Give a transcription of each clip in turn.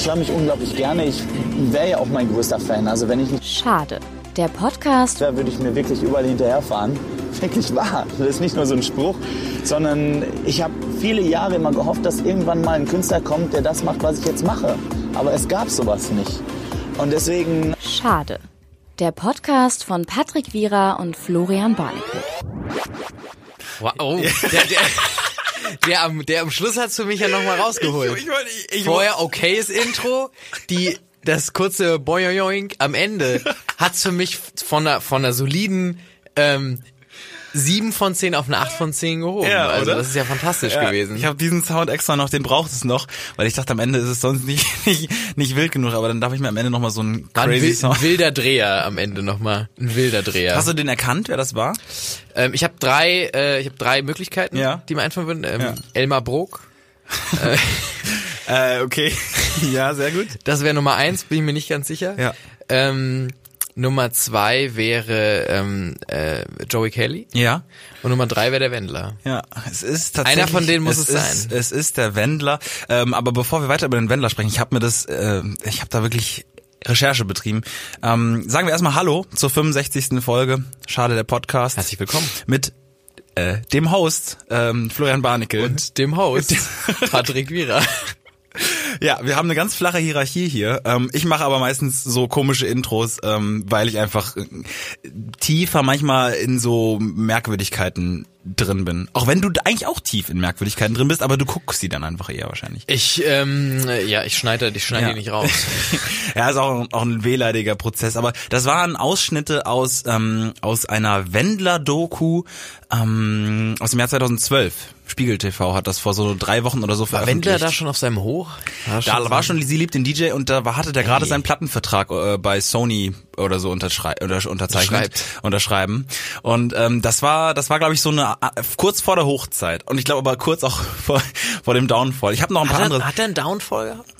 ich höre mich unglaublich gerne. Ich wäre ja auch mein größter Fan. Also wenn ich nicht Schade. Der Podcast wäre, würde ich mir wirklich überall hinterherfahren. Wirklich wahr. Das ist nicht nur so ein Spruch, sondern ich habe viele Jahre immer gehofft, dass irgendwann mal ein Künstler kommt, der das macht, was ich jetzt mache. Aber es gab sowas nicht. Und deswegen Schade. Der Podcast von Patrick Wierer und Florian Barnickel. Wow. Oh, der, der, der, am, der am Schluss hat's für mich ja nochmal rausgeholt. Ich, ich, ich, Vorher okayes Intro, die das kurze Boyoyoink am Ende hat's für mich von einer, von einer soliden ähm, 7 von 10 auf eine 8 von 10 gehoben. Ja, also oder? das ist ja fantastisch Ja, gewesen. Ich habe diesen Sound extra noch, den braucht es noch, weil ich dachte, am Ende ist es sonst nicht, nicht, nicht wild genug, aber dann darf ich mir am Ende nochmal so einen War ein, crazy wil Sound. ein wilder Dreher am Ende nochmal. Ein wilder Dreher. Hast du den erkannt, wer das war? ähm, ich habe drei, äh, ich habe drei Möglichkeiten, Ja. die mir einfallen würden. Ähm, Ja. Elmar Brok, Äh, okay. ja, sehr gut. das wäre Nummer eins, bin ich mir nicht ganz sicher. Ja. Ähm, Nummer zwei wäre ähm, äh, Joey Kelly Ja. und Nummer drei wäre der Wendler. Ja, es ist tatsächlich. Einer von denen muss es es ist, sein. Es ist der Wendler. Ähm, aber bevor wir weiter über den Wendler sprechen, ich habe mir das, äh, ich habe da wirklich Recherche betrieben. Ähm, sagen wir erstmal Hallo zur 65. Folge. Schade der Podcast. Herzlich willkommen. Mit äh, dem Host ähm, Florian Barnickel. Und dem Host Patrick Wierer. Ja, wir haben eine ganz flache Hierarchie hier. Ähm, ich mache aber meistens so komische Intros, ähm, weil ich einfach äh, tiefer manchmal in so Merkwürdigkeiten drin bin. Auch wenn du eigentlich auch tief in Merkwürdigkeiten drin bist, aber du guckst sie dann einfach eher wahrscheinlich. Ich, ähm, ja, ich schneide, ich schneide Ja. die nicht raus. ja, ist auch, auch ein wehleidiger Prozess. Aber das waren Ausschnitte aus, ähm, aus einer Wendler-Doku ähm, aus dem Jahr 2012. Spiegel TV hat das vor so drei Wochen oder so War veröffentlicht. Wendler da schon auf seinem Hoch? Da war schon, sie liebt den DJ und da war, hatte der gerade seinen Plattenvertrag äh, bei Sony oder so unterschrei oder unterzeichnet, unterschreiben. Und ähm, das war, das war glaube ich so eine äh, kurz vor der Hochzeit und ich glaube aber kurz auch vor, vor dem Downfall. Ich habe noch ein paar Hat andere. er, hat er einen Downfall gehabt?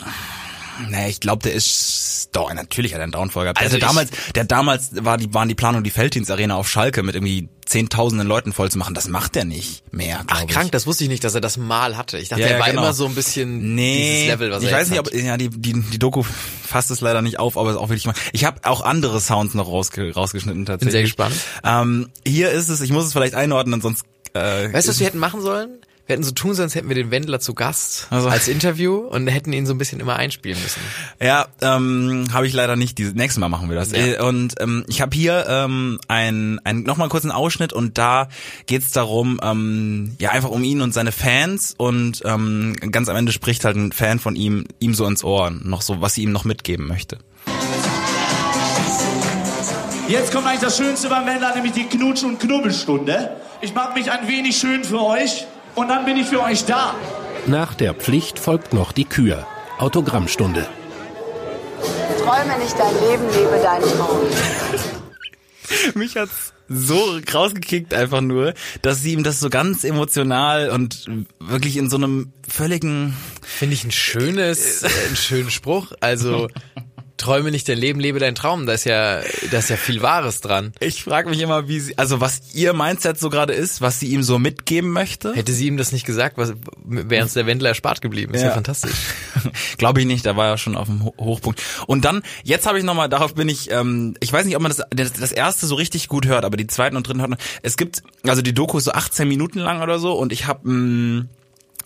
Nee, ich glaube, der ist doch natürlich hat er einen Downfall gehabt. Also Also damals, der damals war die waren die Planung, die Felddienstarena auf Schalke mit irgendwie zehntausenden Leuten voll zu machen. Das macht er nicht mehr. Ach, ich. krank, das wusste ich nicht, dass er das mal hatte. Ich dachte, Ja, er war genau. immer so ein bisschen Nee, dieses Level, was ich er weiß nicht, hat. ob ja die die die Doku fasst es leider nicht auf, aber es ist auch wirklich mal. Ich habe auch andere Sounds noch rausge rausgeschnitten tatsächlich. sehr gespannt. Ähm, hier ist es, ich muss es vielleicht einordnen, sonst äh, Weißt du, was wir hätten machen sollen? Wir hätten so tun sollen, als hätten wir den Wendler zu Gast Also- als Interview und hätten ihn so ein bisschen immer einspielen müssen. Ja, ähm, habe ich leider nicht. Dieses nächste Mal machen wir das. Ja. Äh, Und ähm, ich habe hier ähm, ein, ein nochmal einen kurzen Ausschnitt und da geht's darum, ähm, ja einfach um ihn und seine Fans und ähm, ganz am Ende spricht halt ein Fan von ihm ihm so ins Ohr noch so, was sie ihm noch mitgeben möchte. Jetzt kommt eigentlich das Schönste beim Wendler, nämlich die Knutsch- und Knubbelstunde. Ich mache mich ein wenig schön für euch und dann bin ich für euch da. Nach der Pflicht folgt noch die Kür. Autogrammstunde. Träume nicht dein Leben, lebe deinen Traum. Mich hat's so rausgekickt einfach nur, dass sie ihm das so ganz emotional und wirklich in so einem völligen Finde ich ein schönes, äh, einen schönen Spruch. Also träume nicht dein Leben, lebe deinen Traum. Da ist ja, da ist ja viel Wahres dran. Ich frage mich immer, wie sie, also was ihr Mindset so gerade ist, was sie ihm so mitgeben möchte. Hätte sie ihm das nicht gesagt, was wäre uns der Wendler erspart geblieben. Ist ja, Ja. fantastisch. Glaube ich nicht, da war er schon auf dem Ho- Hochpunkt. Und dann, jetzt habe ich nochmal, darauf bin ich, ähm, ich weiß nicht, ob man das, das, das erste so richtig gut hört, aber die zweiten und dritten hört man. Es gibt, also die Doku ist so 18 Minuten lang oder so und ich habe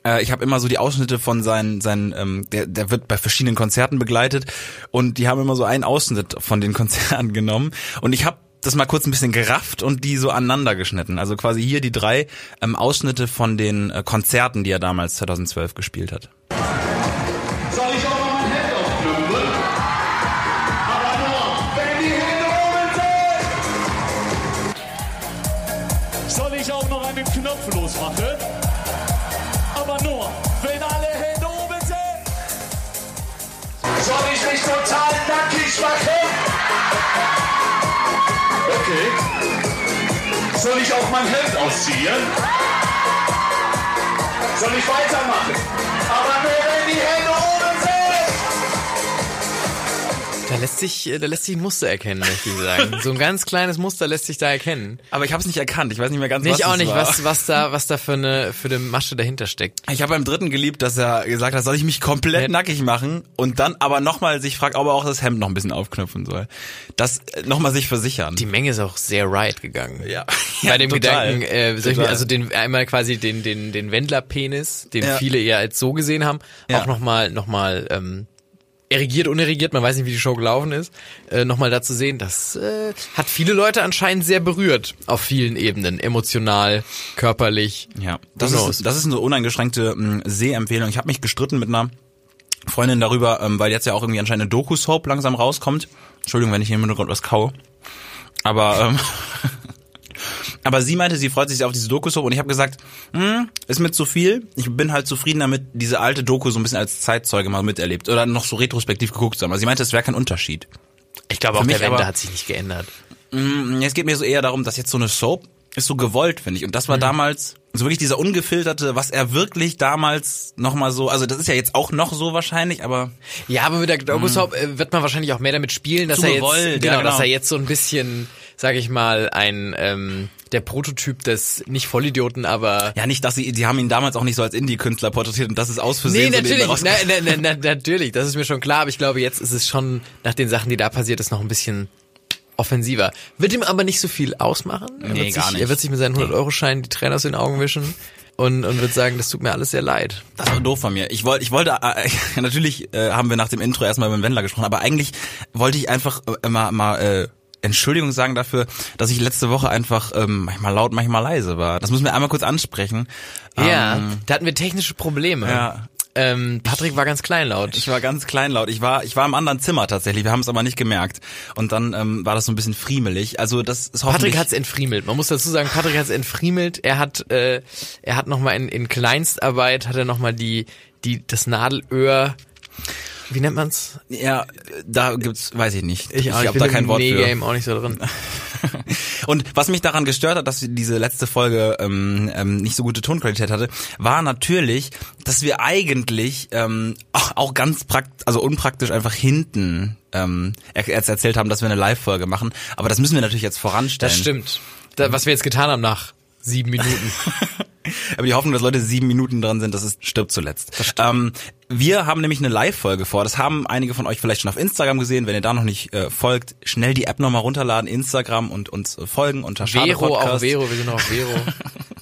äh, ich habe immer so die Ausschnitte von seinen, seinen ähm, der, der wird bei verschiedenen Konzerten begleitet und die haben immer so einen Ausschnitt von den Konzerten genommen und ich habe das mal kurz ein bisschen gerafft und die so aneinander geschnitten. Also quasi hier die drei ähm, Ausschnitte von den äh, Konzerten, die er damals 2012 gespielt hat. Machen? Okay. Soll ich auch mein Hemd ausziehen? Soll ich weitermachen? Aber nur wenn die Hände oben sind! lässt sich, äh, da lässt sich ein Muster erkennen, möchte ich sagen. So ein ganz kleines Muster lässt sich da erkennen. Aber ich habe es nicht erkannt. Ich weiß nicht mehr ganz, Nee, was ich auch nicht, war. was, was da, was da für eine, für eine Masche dahinter steckt. Ich habe beim dritten geliebt, dass er gesagt hat, soll ich mich komplett Ja. nackig machen und dann aber nochmal sich fragt, ob er auch das Hemd noch ein bisschen aufknöpfen soll. Das nochmal sich versichern. Die Menge ist auch sehr right gegangen. ja. Bei dem total. Gedanken, äh, soll ich mir also den einmal quasi den den den Wendlerpenis, den Ja. viele eher als so gesehen haben, auch nochmal noch mal ähm, erigiert, unerregiert, man weiß nicht, wie die Show gelaufen ist, äh, nochmal da zu sehen, das äh, hat viele Leute anscheinend sehr berührt auf vielen Ebenen, emotional, körperlich. Ja, das ist, das ist eine uneingeschränkte mh, Sehempfehlung. Ich habe mich gestritten mit einer Freundin darüber, ähm, weil jetzt ja auch irgendwie anscheinend eine Doku-Soap langsam rauskommt. Entschuldigung, wenn ich hier im Hintergrund was kaue. Aber ähm, aber sie meinte, sie freut sich auf diese Doku-Soap und ich habe gesagt, hm, ist mir zu viel. Ich bin halt zufrieden damit, diese alte Doku so ein bisschen als Zeitzeuge mal miterlebt oder noch so retrospektiv geguckt zu haben. Also sie meinte, es wäre kein Unterschied. Ich glaube auch der Wende aber- hat sich nicht geändert. Mm, Es geht mir so eher darum, dass jetzt so eine Soap ist so gewollt, finde ich. Und Mhm. das war damals so wirklich dieser ungefilterte, was er wirklich damals nochmal so, also das ist ja jetzt auch noch so wahrscheinlich, aber Ja, aber mit der Doku-Soap äh, wird man wahrscheinlich auch mehr damit spielen, dass er jetzt gewollt, genau, ja, genau. dass er jetzt so ein bisschen, sag ich mal, ein ähm, der Prototyp des nicht Vollidioten, aber ja nicht, dass sie, die haben ihn damals auch nicht so als Indie-Künstler porträtiert und das ist aus Nee, Versehen so natürlich, raus- na, na, na, na, natürlich, das ist mir schon klar, aber ich glaube, jetzt ist es schon, nach den Sachen, die da passiert ist, noch ein bisschen offensiver. Wird ihm aber nicht so viel ausmachen. Er Nee, wird sich, gar nicht. Er wird sich mit seinen 100-Euro-Scheinen die Tränen aus den Augen wischen und, und wird sagen, das tut mir alles sehr leid. Das war doof von mir. Ich wollte, ich wollte, äh, natürlich äh, haben wir nach dem Intro erstmal mit dem Wendler gesprochen, aber eigentlich wollte ich einfach äh, mal, mal äh, Entschuldigung sagen dafür, dass ich letzte Woche einfach ähm, manchmal laut, manchmal leise war. Das müssen wir einmal kurz ansprechen. Ja, Ähm, da hatten wir technische Probleme. Ja. Ähm, Patrick war ganz kleinlaut. Ich war ganz kleinlaut. Ich war, ich war im anderen Zimmer tatsächlich. Wir haben es aber nicht gemerkt. Und dann ähm, war das so ein bisschen friemelig. Also das ist hoffentlich. Patrick hat's entfriemelt. Man muss dazu sagen, Patrick hat's entfriemelt. Er hat, äh, er hat nochmal in, in Kleinstarbeit hat er noch mal die, die, das Nadelöhr, wie nennt man's? ja, da gibt's, weiß ich nicht. Ich, auch, hab bin da kein Wort für. Nähgame auch nicht so drin. Und was mich daran gestört hat, dass diese letzte Folge ähm, ähm, nicht so gute Tonqualität hatte, war natürlich, dass wir eigentlich ähm, auch, auch ganz prakt also unpraktisch einfach hinten ähm, er, erzählt haben, dass wir eine Live-Folge machen. Aber das müssen wir natürlich jetzt voranstellen. Das stimmt. Da, was wir jetzt getan haben nach sieben Minuten. Aber die Hoffnung, dass Leute sieben Minuten dran sind, das ist stirbt zuletzt. Ähm, wir haben nämlich eine Live-Folge vor. Das haben einige von euch vielleicht schon auf Instagram gesehen. Wenn ihr da noch nicht äh, folgt, schnell die App nochmal runterladen, Instagram und uns äh, folgen unter Vero, auch. Vero, wir sind noch auf Vero.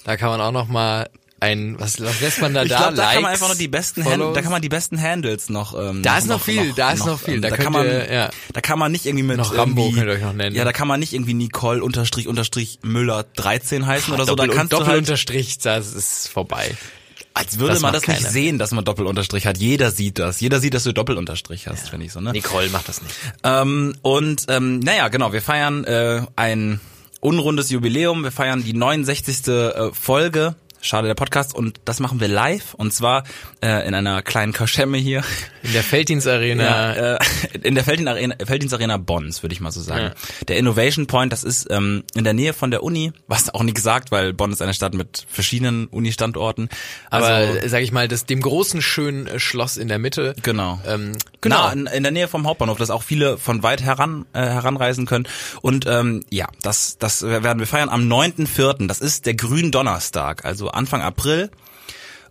Da kann man auch noch mal ein, was, was lässt man da Ich da? glaube, da kann man Likes, einfach noch die besten Hand, da kann man die besten Handles noch. Ähm, Da ist noch viel, da ist noch viel. ähm, Da da, kann man, ihr- ja. da kann man nicht irgendwie mit Noch Rambo könnt ihr euch noch nennen. Ja, da kann man nicht irgendwie Nicole unterstrich unterstrich Müller 13 heißen oder so. Da Doppel, kannst du halt, Doppelunterstrich, das ist vorbei. als würde das man das nicht keiner. sehen, dass man Doppelunterstrich hat. Jeder sieht das. Jeder sieht, dass du Doppelunterstrich hast, finde ich so. Ne? Nicole macht das nicht. Ähm, und ähm, naja, genau, wir feiern äh, ein unrundes Jubiläum. Wir feiern die 69. Äh, Folge. Schade der Podcast und das machen wir live und zwar äh, in einer kleinen Kaschemme hier In der Felddienst Arena. ja, äh, in der Felddienst Arena, Felddienst Arena Bonns, würde ich mal so sagen. Der Innovation Point, das ist ähm, in der Nähe von der Uni, was auch nicht gesagt, weil Bonn ist eine Stadt mit verschiedenen Uni-Standorten. aber, Also, äh, sag ich mal, das, dem großen, schönen äh, Schloss in der Mitte. Genau. Ähm, Genau, in, in der Nähe vom Hauptbahnhof, dass auch viele von weit heran äh, heranreisen können. Und ähm, ja, das, das werden wir feiern am 9.4. Das ist der Gründonnerstag, also Anfang April.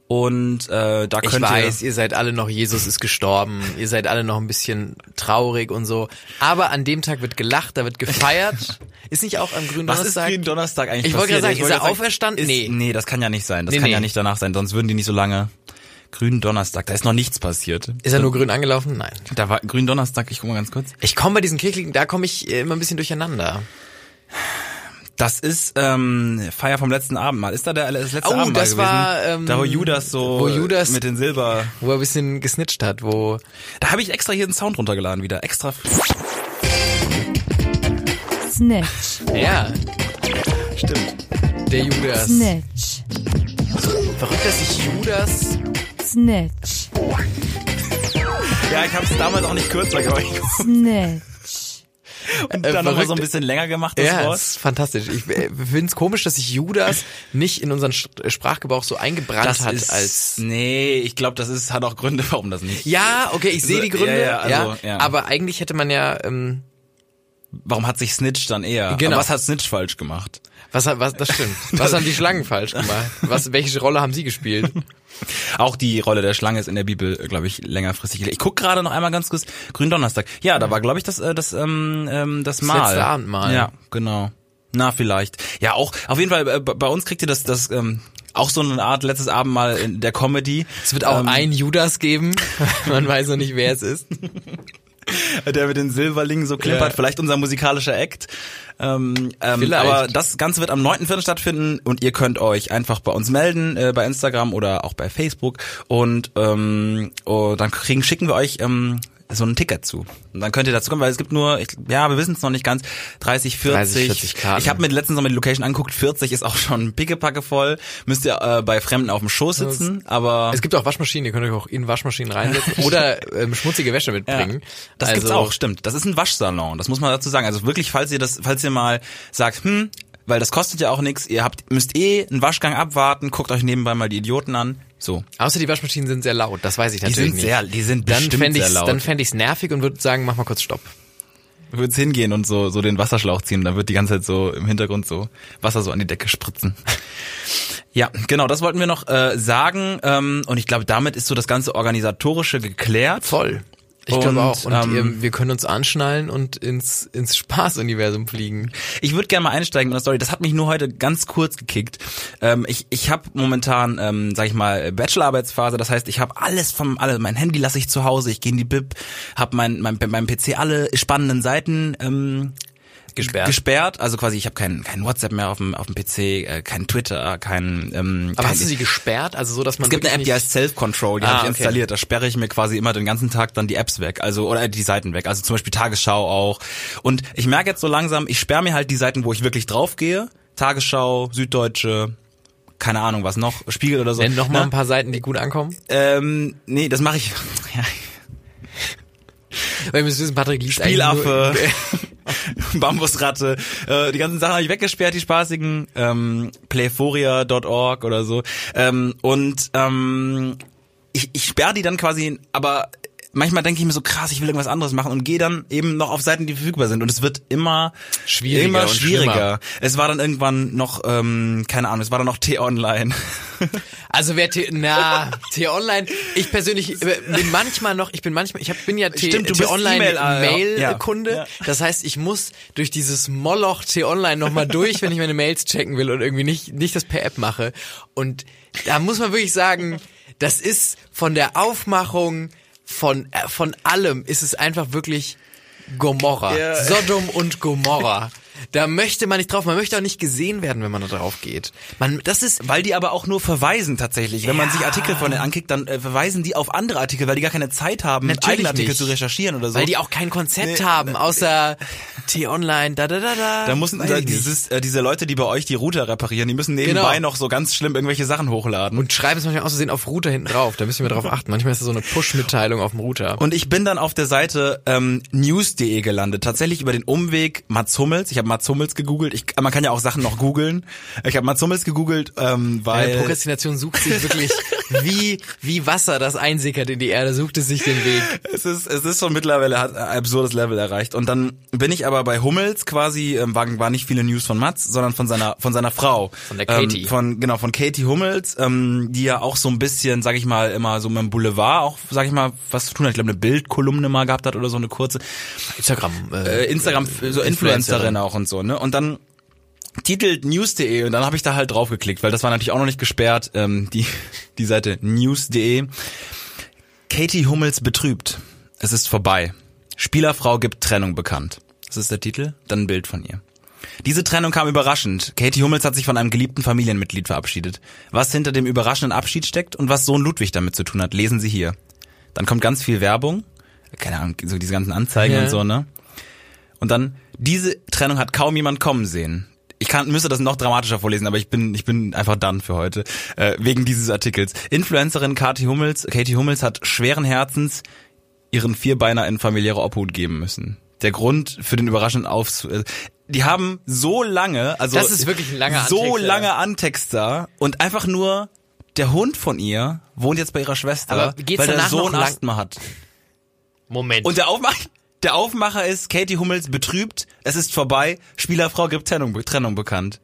Und äh, da Ich könnt weiß, ihr... ihr seid alle noch, Jesus ist gestorben, ihr seid alle noch ein bisschen traurig und so. Aber an dem Tag wird gelacht, da wird gefeiert. ist nicht auch am grünen Was ist Donnerstag? Gründonnerstag eigentlich Ich wollte gerade sagen, ist er gerade auferstanden? Ist, Nee. nee, das kann ja nicht sein. Das Nee, kann nee. ja nicht danach sein, sonst würden die nicht so lange... Gründonnerstag, da ist noch nichts passiert. Ist er nur grün angelaufen? Nein. Da war Gründonnerstag, ich guck mal ganz kurz. Ich komme bei diesen Kirchlichen, da komme ich äh, immer ein bisschen durcheinander. Das ist ähm, Feier vom letzten Abendmahl. Ist da der das letzte Oh, Abendmahl das gewesen? war, ähm, da wo Judas so wo Judas- mit den Silber. Wo er ein bisschen gesnitcht hat, wo... Da habe ich extra hier einen Sound runtergeladen wieder. Extra. Snitch, Ja, Stimmt. der Judas. Snitch, Verrückt, dass sich Judas... Snitch, Ja, ich habe es damals auch nicht kürzer gemacht. Snitch. Und Äh, dann nochmal so ein bisschen länger gemacht, das Ja, Wort. das ist fantastisch. Ich finde es komisch, dass sich Judas nicht in unseren Sch- Sprachgebrauch so eingebrannt Das hat ist, als nee, ich glaube, das ist, hat auch Gründe, warum das nicht. ja, okay, ich sehe die Ja, Gründe, ja, also, ja. aber eigentlich hätte man ja, ähm, Warum hat sich Snitch dann eher? Genau. Aber was hat Snitch falsch gemacht? was, hat- was, das stimmt. Was haben die Schlangen falsch gemacht? Was, welche Rolle haben sie gespielt? Auch die Rolle der Schlange ist in der Bibel, glaube ich, längerfristig. Ich guck gerade noch einmal ganz kurz Gründonnerstag. Ja, da war, glaube ich, das, äh, das, ähm, ähm, das Mal. letzte Abendmahl. Ja, genau. Na, vielleicht. Ja, auch, auf jeden Fall, äh, bei uns kriegt ihr das, das, ähm, auch so eine Art letztes Abendmahl in der Comedy. Es wird auch Ähm, ein Judas geben. Man weiß noch nicht, wer es ist. der mit den Silberlingen so klimpert, Ja. vielleicht unser musikalischer Act. Ähm, ähm, aber das Ganze wird am 9.4. stattfinden und ihr könnt euch einfach bei uns melden, äh, bei Instagram oder auch bei Facebook und, ähm, oh, dann kriegen, schicken wir euch ähm, so ein Ticket zu. Und dann könnt ihr dazu kommen, weil es gibt nur, ich, ja, wir wissen es noch nicht ganz, 30, 40. 30, 40 Karten. Ich habe mir letztens noch mal die Location angeguckt, 40 ist auch schon pickepacke voll. Müsst ihr äh, bei Fremden auf dem Schoß sitzen, aber... Es gibt auch Waschmaschinen, ihr könnt euch auch in Waschmaschinen reinsetzen oder ähm, schmutzige Wäsche mitbringen. Das also, gibt's auch, stimmt. Das ist ein Waschsalon, das muss man dazu sagen. Also wirklich, falls ihr das, falls ihr mal sagt, hm, weil das kostet ja auch nichts, ihr habt, müsst eh einen Waschgang abwarten, guckt euch nebenbei mal die Idioten an. So. Außer die Waschmaschinen sind sehr laut, das weiß ich Die natürlich sind nicht. sehr, die sind dann bestimmt fände sehr laut. dann fände ich's nervig und würde sagen, mach mal kurz Stopp. Du würdest hingehen und so, so den Wasserschlauch ziehen, dann wird die ganze Zeit so im Hintergrund so Wasser so an die Decke spritzen. Ja, genau, das wollten wir noch äh, sagen. Ähm, und ich glaube, damit ist so das ganze Organisatorische geklärt. Voll. Ich glaube auch. Und ähm, ähm, wir können uns anschnallen und ins, ins Spaßuniversum fliegen. Ich würde gerne mal einsteigen mit einer Story. Das hat mich nur heute ganz kurz gekickt. Ähm, ich ich habe momentan, ähm, sag ich mal, Bachelorarbeitsphase. Das heißt, ich habe alles vom, alle, mein Handy lasse ich zu Hause. Ich gehe in die Bib, habe mein, mein, beim PC alle spannenden Seiten ähm, Gesperrt. gesperrt. Also quasi, ich habe kein, kein WhatsApp mehr auf dem, auf dem PC, äh, kein Twitter, kein. Ähm, Aber kein, hast du sie gesperrt? Also so, dass man es gibt eine App, die heißt Self-Control, die Ah, habe ich okay. installiert. Da sperre ich mir quasi immer den ganzen Tag dann die Apps weg, also oder die Seiten weg. Also zum Beispiel Tagesschau auch. Und ich merke jetzt so langsam, ich sperre mir halt die Seiten, wo ich wirklich drauf gehe. Tagesschau, Süddeutsche, keine Ahnung was noch, Spiegel oder so. Nenn noch mal Na, ein paar Seiten, die gut ankommen. Ähm, nee, das mache ich. Ja, Weil wir müssen wissen, Patrick liest Spielaffe, eigentlich Bambusratte, äh, die ganzen Sachen habe ich weggesperrt, die spaßigen, ähm, playforia.org oder so. Ähm, und ähm, ich, ich sperre die dann quasi, aber manchmal denke ich mir so krass, ich will irgendwas anderes machen und gehe dann eben noch auf Seiten, die verfügbar sind und es wird immer Schwieriger immer schwieriger. Es war dann irgendwann noch, ähm, keine Ahnung, es war dann noch T-Online. Also wer T na T-Online, ich persönlich äh, bin manchmal noch, ich bin manchmal, ich hab, bin ja T- Stimmt, du bist T-Online E-Mail, äh, Mail ja. Kunde. Ja. Das heißt, ich muss durch dieses Moloch T-Online nochmal durch, wenn ich meine Mails checken will und irgendwie nicht nicht das per App mache. Und da muss man wirklich sagen, das ist von der Aufmachung von äh, von allem ist es einfach wirklich Gomorra, Ja. Sodom und Gomorra. Da möchte man nicht drauf, man möchte auch nicht gesehen werden, wenn man da drauf geht. Man, das ist, Weil die aber auch nur verweisen tatsächlich. Wenn man sich Artikel von denen ankickt, dann äh, verweisen die auf andere Artikel, weil die gar keine Zeit haben, Natürlich eigene Artikel nicht. zu recherchieren oder so. Weil die auch kein Konzept Nee, haben, außer T-Online, da da da da. da müssen da, dieses, äh, diese Leute, die bei euch die Router reparieren, die müssen nebenbei Genau. noch so ganz schlimm irgendwelche Sachen hochladen. und schreiben es manchmal aus Versehen auf Router hinten drauf. Da müssen wir drauf achten. Manchmal ist das so eine Push-Mitteilung auf dem Router. Und ich bin dann auf der Seite ähm, news.de gelandet. Tatsächlich über den Umweg Mats Hummels. Ich habe Mats Hummels gegoogelt. Ich, man kann ja auch Sachen noch googeln. Ich habe Mats Hummels gegoelt, ähm, Meine weil... Prokrastination sucht sich wirklich wie, wie Wasser, das einsickert in die Erde, sucht es sich den Weg. Es ist, es ist schon mittlerweile hat ein absurdes Level erreicht. Und dann bin ich aber bei Hummels quasi, ähm, war, war nicht viele News von Mats, sondern von seiner, von seiner Frau. Von der Katie. Ähm, von, genau, von Katie Hummels, ähm, die ja auch so ein bisschen, sag ich mal, immer so mit dem Boulevard auch, sag ich mal, was zu tun hat. Ich glaube, eine Bildkolumne mal gehabt hat oder so eine kurze. Instagram. Äh, Instagram, so Influencerin auch und so, ne? Und dann titelt news.de und dann habe ich da halt drauf geklickt, weil das war natürlich auch noch nicht gesperrt, ähm, die, die Seite news.de. Katie Hummels betrübt. Es ist vorbei. Spielerfrau gibt Trennung bekannt. Das ist der Titel, dann ein Bild von ihr. Diese Trennung kam überraschend. Katie Hummels hat sich von einem geliebten Familienmitglied verabschiedet. Was hinter dem überraschenden Abschied steckt und was Sohn Ludwig damit zu tun hat, lesen Sie hier. Dann kommt ganz viel Werbung, keine Ahnung, so diese ganzen Anzeigen Ja. und so, ne? Und dann, diese Trennung hat kaum jemand kommen sehen. Ich kann, müsste das noch dramatischer vorlesen, aber ich bin, ich bin einfach done für heute, äh, wegen dieses Artikels. Influencerin Katie Hummels, Katie Hummels hat schweren Herzens ihren Vierbeiner in familiäre Obhut geben müssen. der Grund für den überraschenden Aufzug. äh, Die haben so lange, also Das ist wirklich ein langer so Antext, lange Antext da und einfach nur der Hund von ihr wohnt jetzt bei ihrer Schwester, weil der Sohn Asthma hat. Moment. Und der Aufmacher, der Aufmacher ist Katie Hummels betrübt, es ist vorbei, Spielerfrau gibt Trennung, Trennung bekannt.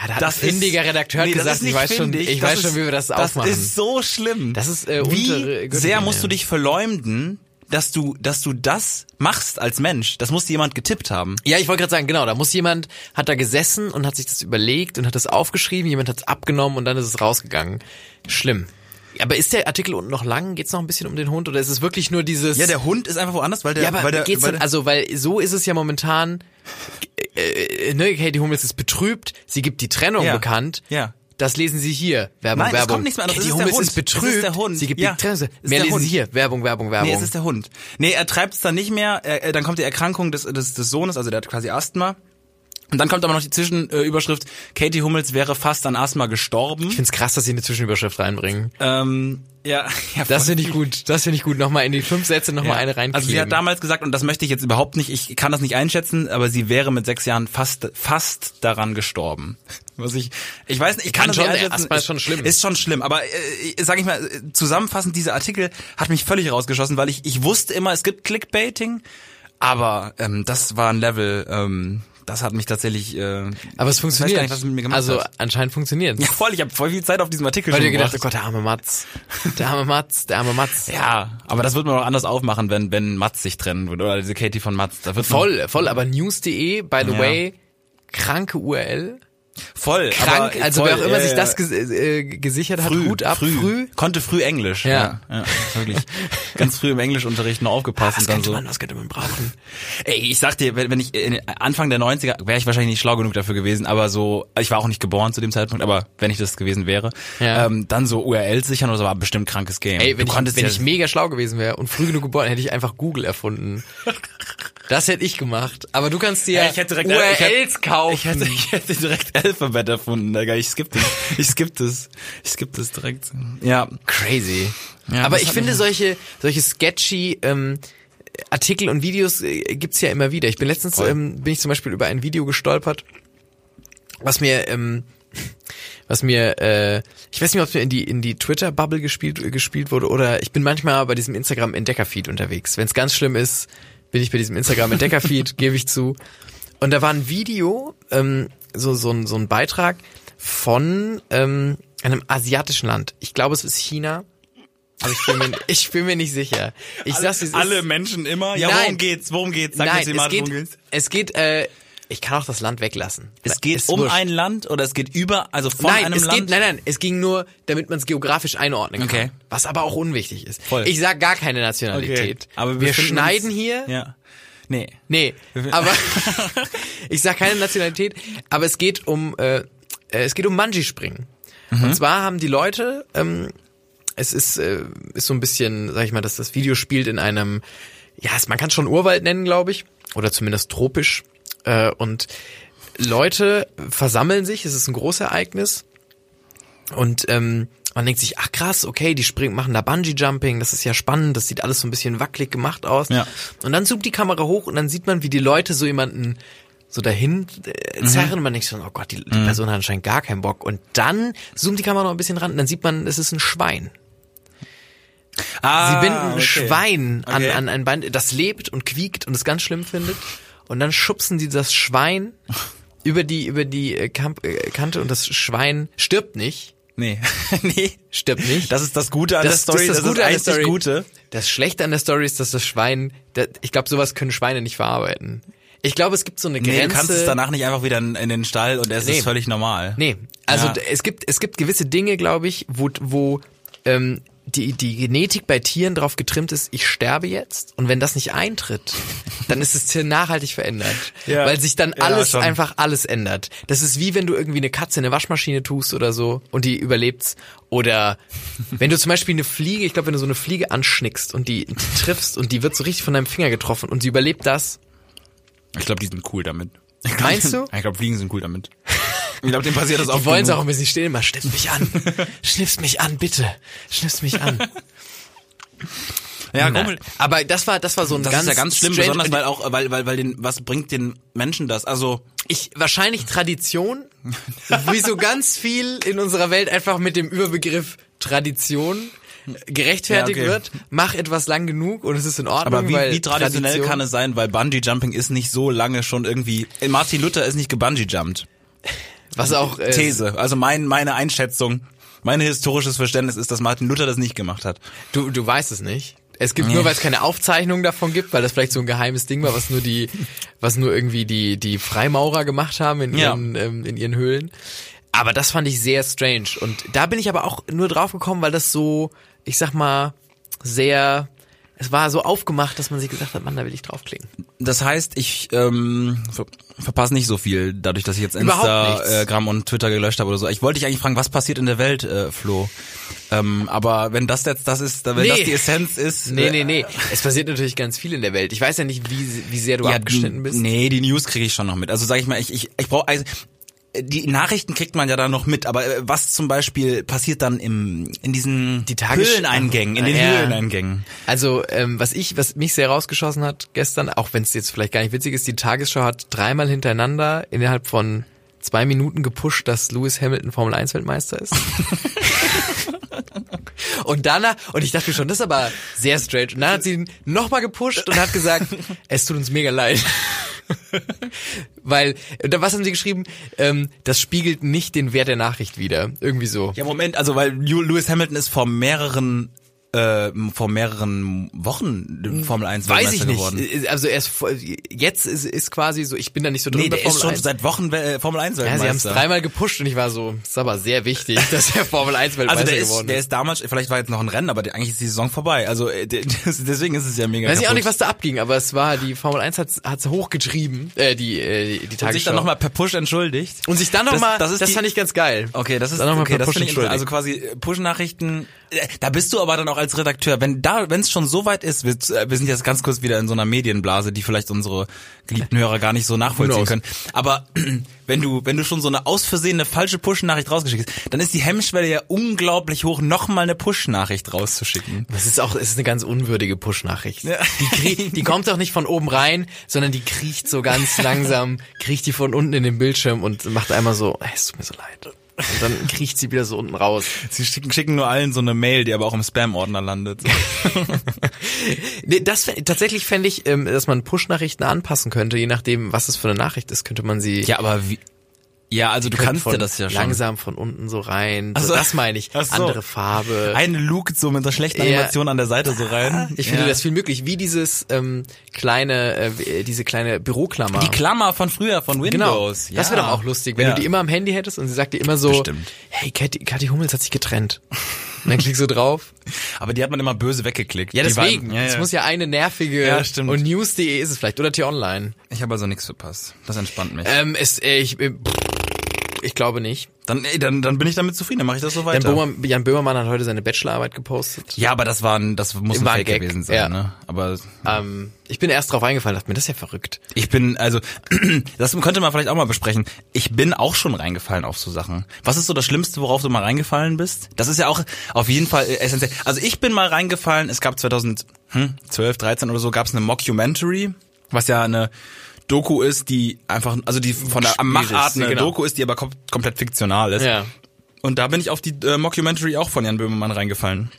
ja, da hat ein findiger Redakteur nee, das gesagt, ich weiß schon, findig, ich das weiß schon, ist- wie wir das, aufmachen. Das ist so schlimm. Das ist, äh, Wie Gürtellinie. sehr musst du dich verleumden, dass du, dass du das machst als Mensch. Das muss jemand getippt haben. Ja, ich wollte gerade sagen, genau, da muss jemand, hat da gesessen und hat sich das überlegt und hat das aufgeschrieben, jemand hat es abgenommen und dann ist es rausgegangen. Schlimm. Aber ist der Artikel unten noch lang? Geht's noch ein bisschen um den Hund oder ist es wirklich nur dieses... Ja, der Hund ist einfach woanders, weil der, ja, aber weil der, geht's weil dann, also, weil so ist es ja momentan, äh, äh, ne, Katie Hummels ist betrübt, sie gibt die Trennung Ja. bekannt. Ja. Das lesen Sie hier. Werbung, Nein, es Werbung. kommt nichts mehr anderes. Katie ist der Hummels Hund. ist betrübt. Es ist der Hund. Sie gibt Ja, die Trennung. Mehr lesen Sie Hund. hier. Werbung, Werbung, Werbung. Nee, es ist der Hund. Nee, er treibt es dann nicht mehr. Er, dann kommt die Erkrankung des, des, des Sohnes, also der hat quasi Asthma. Und dann kommt aber noch die Zwischenüberschrift, Katie Hummels wäre fast an Asthma gestorben. ich find's krass, dass Sie eine Zwischenüberschrift reinbringen. Ähm, ja, ja, Das finde ich gut. Das finde ich gut. Nochmal in die fünf Sätze nochmal Ja. eine reinkleben. Also sie hat damals gesagt, und das möchte ich jetzt überhaupt nicht, ich kann das nicht einschätzen, aber sie wäre mit sechs Jahren fast, fast daran gestorben. Was ich, ich weiß nicht, ich kann, Kann das schon, nicht ey, einschätzen. Asthma ist schon schlimm. Ist schon schlimm, aber äh, sag ich mal, äh, zusammenfassend, dieser Artikel hat mich völlig rausgeschossen, weil ich, ich wusste immer, es gibt Clickbaiting, aber ähm, das war ein Level, ähm, das hat mich tatsächlich, äh, Aber es funktioniert. nicht, was mit mir gemacht also hat. anscheinend funktioniert. ja voll, ich habe voll viel Zeit auf diesem Artikel Weil schon gedacht, oh. Gott, der arme Matz. Der arme Matz, der arme Matz. Ja, aber das wird man auch anders aufmachen, wenn, wenn Mats sich trennen würde, oder diese Katie von Mats. Da wird Voll, voll, aber news.de, by the Ja. way, kranke URL. Voll, Krank, also voll, wer auch immer ja, sich das ges äh, gesichert hat, früh, Hut ab, früh, früh. konnte früh Englisch. Ja. ja, ja wirklich. Ganz früh im Englischunterricht noch aufgepasst Was und dann könnte so. man, was könnte man brauchen? Ey, ich sag dir, wenn wenn ich in Anfang der 90er wäre ich wahrscheinlich nicht schlau genug dafür gewesen, aber so, ich war auch nicht geboren zu dem Zeitpunkt, aber wenn ich das gewesen wäre, Ja. ähm, dann so URLs sichern oder so war bestimmt krankes Game. Ey, wenn, du ich, wenn ich mega schlau gewesen wäre und früh genug geboren, hätte ich einfach Google erfunden. Das hätte ich gemacht. Aber du kannst dir Ey, ich hätte direkt URLs ich hätte, kaufen. Ich hätte, ich hätte direkt Alphabet erfunden. Ich skipp das. Ich skipp das. Ich skipp das direkt. Ja. Crazy. Ja, Aber ich finde solche, solche sketchy ähm, Artikel und Videos äh, gibt's ja immer wieder. Ich bin letztens, Voll. ähm, bin ich zum Beispiel über ein Video gestolpert, was mir, ähm, was mir, äh, ich weiß nicht, ob es mir in die in die Twitter-Bubble gespielt gespielt wurde oder ich bin manchmal bei diesem Instagram-Entdecker-Feed unterwegs. Wenn es ganz schlimm ist, bin ich bei diesem Instagram-Entdecker-Feed, gebe ich zu. Und da war ein Video, ähm, so so ein so ein Beitrag von ähm, einem asiatischen Land. Ich glaube, es ist China. Aber ich bin mir, ich bin mir nicht sicher. Ich sag's, es ist. Alle Menschen immer. Ja, Nein. worum geht's? Worum geht's? Sag Nein, es thematisch, geht, worum geht's? es geht, äh, ich kann auch das Land weglassen. Es geht Ist um wurscht. ein Land oder es geht über, also von nein, einem es Land? geht, nein, nein, es ging nur, damit man es geografisch einordnen kann. Okay. Was aber auch unwichtig ist. Voll. Ich sag gar keine Nationalität. Aber wir befinden schneiden uns- hier. Ja. Nee. Nee, aber ich sag keine Nationalität, aber es geht um äh, äh, es geht um Bungee-Springen. Mhm. Und zwar haben die Leute, ähm, es ist äh, ist so ein bisschen, sag ich mal, dass das Video spielt in einem, ja, es, man kann es schon Urwald nennen, glaube ich, oder zumindest tropisch. Äh, und Leute versammeln sich, es ist ein Großereignis und ähm, man denkt sich, ach krass, okay, die springen, machen da Bungee-Jumping, das ist ja spannend, das sieht alles so ein bisschen wackelig gemacht aus. Ja. Und dann zoomt die Kamera hoch und dann sieht man, wie die Leute so jemanden so dahin äh, Mhm. zerren und man denkt so, oh Gott, die, die Person hat anscheinend gar keinen Bock. Und dann zoomt die Kamera noch ein bisschen ran und dann sieht man, es ist ein Schwein. Ah, Sie binden ein okay. Schwein an, Okay. an ein Bein, das lebt und quiekt und es ganz schlimm findet. Und dann schubsen sie das Schwein über die, über die äh, Kamp äh, Kante und das Schwein stirbt nicht. Nee. nee. Stirbt nicht. Das ist das Gute an Das- der Story. das ist das Gute an der Story. Gute. Das Schlechte an der Story ist, dass das Schwein, das, ich glaube, sowas können Schweine nicht verarbeiten. Ich glaube, es gibt so eine Grenze. Nee, du kannst es danach nicht einfach wieder in, in den Stall und es Nee. ist völlig normal. Nee, also Ja. es gibt es gibt gewisse Dinge, glaube ich, wo wo ähm, die die Genetik bei Tieren darauf getrimmt ist, ich sterbe jetzt und wenn das nicht eintritt, dann ist das Tier nachhaltig verändert, Ja. weil sich dann Ja, alles schon. einfach alles ändert. Das ist wie wenn du irgendwie eine Katze in eine Waschmaschine tust oder so und die überlebt's oder wenn du zum Beispiel eine Fliege, ich glaube, wenn du so eine Fliege anschnickst und die, die triffst und die wird so richtig von deinem Finger getroffen und sie überlebt das, Ich glaube, die sind cool damit. Meinst du? Ich glaube, Fliegen sind cool damit. Ich glaube, dem passiert das auch Die wollen es auch ein bisschen stehen, mal schnippst mich an. schnippst mich an, bitte. Schnippst mich an. Ja, komisch. aber das war das war so ein Das ganz ist ja ganz schlimm, strange- besonders weil auch, weil, weil, weil den, was bringt den Menschen das? Also, ich wahrscheinlich Tradition, wie so ganz viel in unserer Welt einfach mit dem Überbegriff Tradition gerechtfertigt Ja, okay. wird. Mach etwas lang genug und es ist in Ordnung. aber wie, weil wie traditionell Tradition, kann es sein? Weil Bungee Jumping ist nicht so lange schon irgendwie, äh, Martin Luther ist nicht gebungee jumped. was auch äh, These. Also mein, meine Einschätzung, mein historisches Verständnis ist, dass Martin Luther das nicht gemacht hat. Du, du weißt es nicht. Es gibt nur, weil es keine Aufzeichnung davon gibt, weil das vielleicht so ein geheimes Ding war, was nur die, was nur irgendwie die, die Freimaurer gemacht haben in Ja. ihren, ähm, in ihren Höhlen. Aber das fand ich sehr strange. Und da bin ich aber auch nur drauf gekommen, weil das so, ich sag mal, sehr, es war so aufgemacht, dass man sich gesagt hat, Mann, da will ich draufklicken. Das heißt, ich ähm, ver verpasse nicht so viel, dadurch, dass ich jetzt. Instagram und Twitter gelöscht habe oder so. Ich wollte dich eigentlich fragen, was passiert in der Welt, äh, Flo? Ähm, aber wenn das jetzt das ist, wenn Nee. das die Essenz ist, Nee, äh, nee, nee. Es passiert natürlich ganz viel in der Welt. Ich weiß ja nicht, wie, wie sehr du ja, abgeschnitten bist. Nee, die News kriege ich schon noch mit. Also sage ich mal, ich ich ich brauche also, die Nachrichten kriegt man ja da noch mit, aber äh, was zum Beispiel passiert dann im in diesen Die Tages- Höhleneingängen, in den Ja. Höhleneingängen? Also, ähm, was ich, was mich sehr rausgeschossen hat gestern, auch wenn es jetzt vielleicht gar nicht witzig ist, die Tagesschau hat dreimal hintereinander innerhalb von zwei Minuten gepusht, dass Lewis Hamilton Formel 1 Weltmeister ist. und danach, und ich dachte schon, das ist aber sehr strange. Und dann hat sie ihn nochmal gepusht und hat gesagt, es tut uns mega leid. Weil, was haben sie geschrieben? Ähm, das spiegelt nicht den Wert der Nachricht wider. Irgendwie so. Ja, Moment, also weil Lew- Lewis Hamilton ist vor mehreren äh, vor mehreren Wochen Formel 1 Weiß ich nicht. geworden. Also er ist voll- jetzt ist, ist quasi so, ich bin da nicht so drin Nee, der ist schon 1. seit Wochen äh, Formel 1 Ja, Weltmeister. sie haben es dreimal gepusht und ich war so, ist aber sehr wichtig, dass er Formel 1 Weltmeister Also der ist, geworden der ist. ist damals, vielleicht war jetzt noch ein Rennen, aber eigentlich ist die Saison vorbei. Also äh, deswegen ist es ja mega Weiß ich auch kaputt. nicht, was da abging, aber es war, die Formel 1 hat es hochgetrieben, äh, die, äh, die Und sich Tagesschau. dann nochmal per Push entschuldigt. und sich dann Das- nochmal, das das, ist die- fand ich ganz geil. Okay, das ist Dann noch mal okay, per das Push interessant. Also quasi äh, Push-Nachrichten. Da bist du aber dann auch als Redakteur, wenn da, wenn es schon so weit ist, wir, äh, wir sind jetzt ganz kurz wieder in so einer Medienblase, die vielleicht unsere geliebten Hörer gar nicht so nachvollziehen können. Aber wenn du, wenn du schon so eine aus Versehen eine falsche Push-Nachricht rausgeschickt hast, dann ist die Hemmschwelle ja unglaublich hoch, nochmal eine Push-Nachricht rauszuschicken. Das ist auch, es ist eine ganz unwürdige Push-Nachricht. Die, krie- die kommt doch nicht von oben rein, sondern die kriecht so ganz langsam, kriecht die von unten in den Bildschirm und macht einmal so, "Ey, es tut mir so leid. Und dann kriecht sie wieder so unten raus. Sie schicken, schicken nur allen so eine Mail, die aber auch im Spam-Ordner landet. Nee, das tatsächlich fände ich, ähm, dass man Push-Nachrichten anpassen könnte, je nachdem, was es für eine Nachricht ist, könnte man sie ja, aber wie, ja, also du kannst ja das ja schon. langsam von unten so rein. So, so. das meine ich. So. Andere Farbe. Eine lugt so mit einer schlechten Ja. Animation an der Seite so rein. ich finde Ja. das viel möglich, wie dieses ähm, kleine, äh, diese kleine Büroklammer. Die Klammer von früher, von Genau, Windows. das wäre doch auch lustig, wenn Ja. du die immer am Handy hättest und sie sagt dir immer so, Bestimmt. hey, Kathi, Kathi Hummels hat sich getrennt. Und dann klickst du drauf. Aber die hat man immer böse weggeklickt. Ja, deswegen. waren- ja, Es ja. muss ja eine nervige Ja, stimmt. und news.de ist es vielleicht oder T-Online. Ich habe also nichts verpasst. Das entspannt mich. Ähm, es, äh, ich, äh, pff, ich glaube nicht. Dann, ey, dann, dann bin ich damit zufrieden, dann mache ich das so weiter. Jan, Böhmer, Jan Böhmermann hat heute seine Bachelorarbeit gepostet. ja, aber das war ein, das muss ein War ein Fake Gag, gewesen sein, ja. ne? Aber Ähm, ich bin erst drauf eingefallen, dachte mir, das ist ja verrückt. ich bin, also, das könnte man vielleicht auch mal besprechen. Ich bin auch schon reingefallen auf so Sachen. Was ist so das Schlimmste, worauf du mal reingefallen bist? Das ist ja auch auf jeden Fall äh, essentiell. Also ich bin mal reingefallen, es gab 2012, 13 oder so, gab es eine Mockumentary, was ja eine Doku ist, die einfach, also die von der Machart eine genau. Doku ist, die aber kom komplett fiktional ist. Ja. Und da bin ich auf die äh, Mockumentary auch von Jan Böhmermann reingefallen.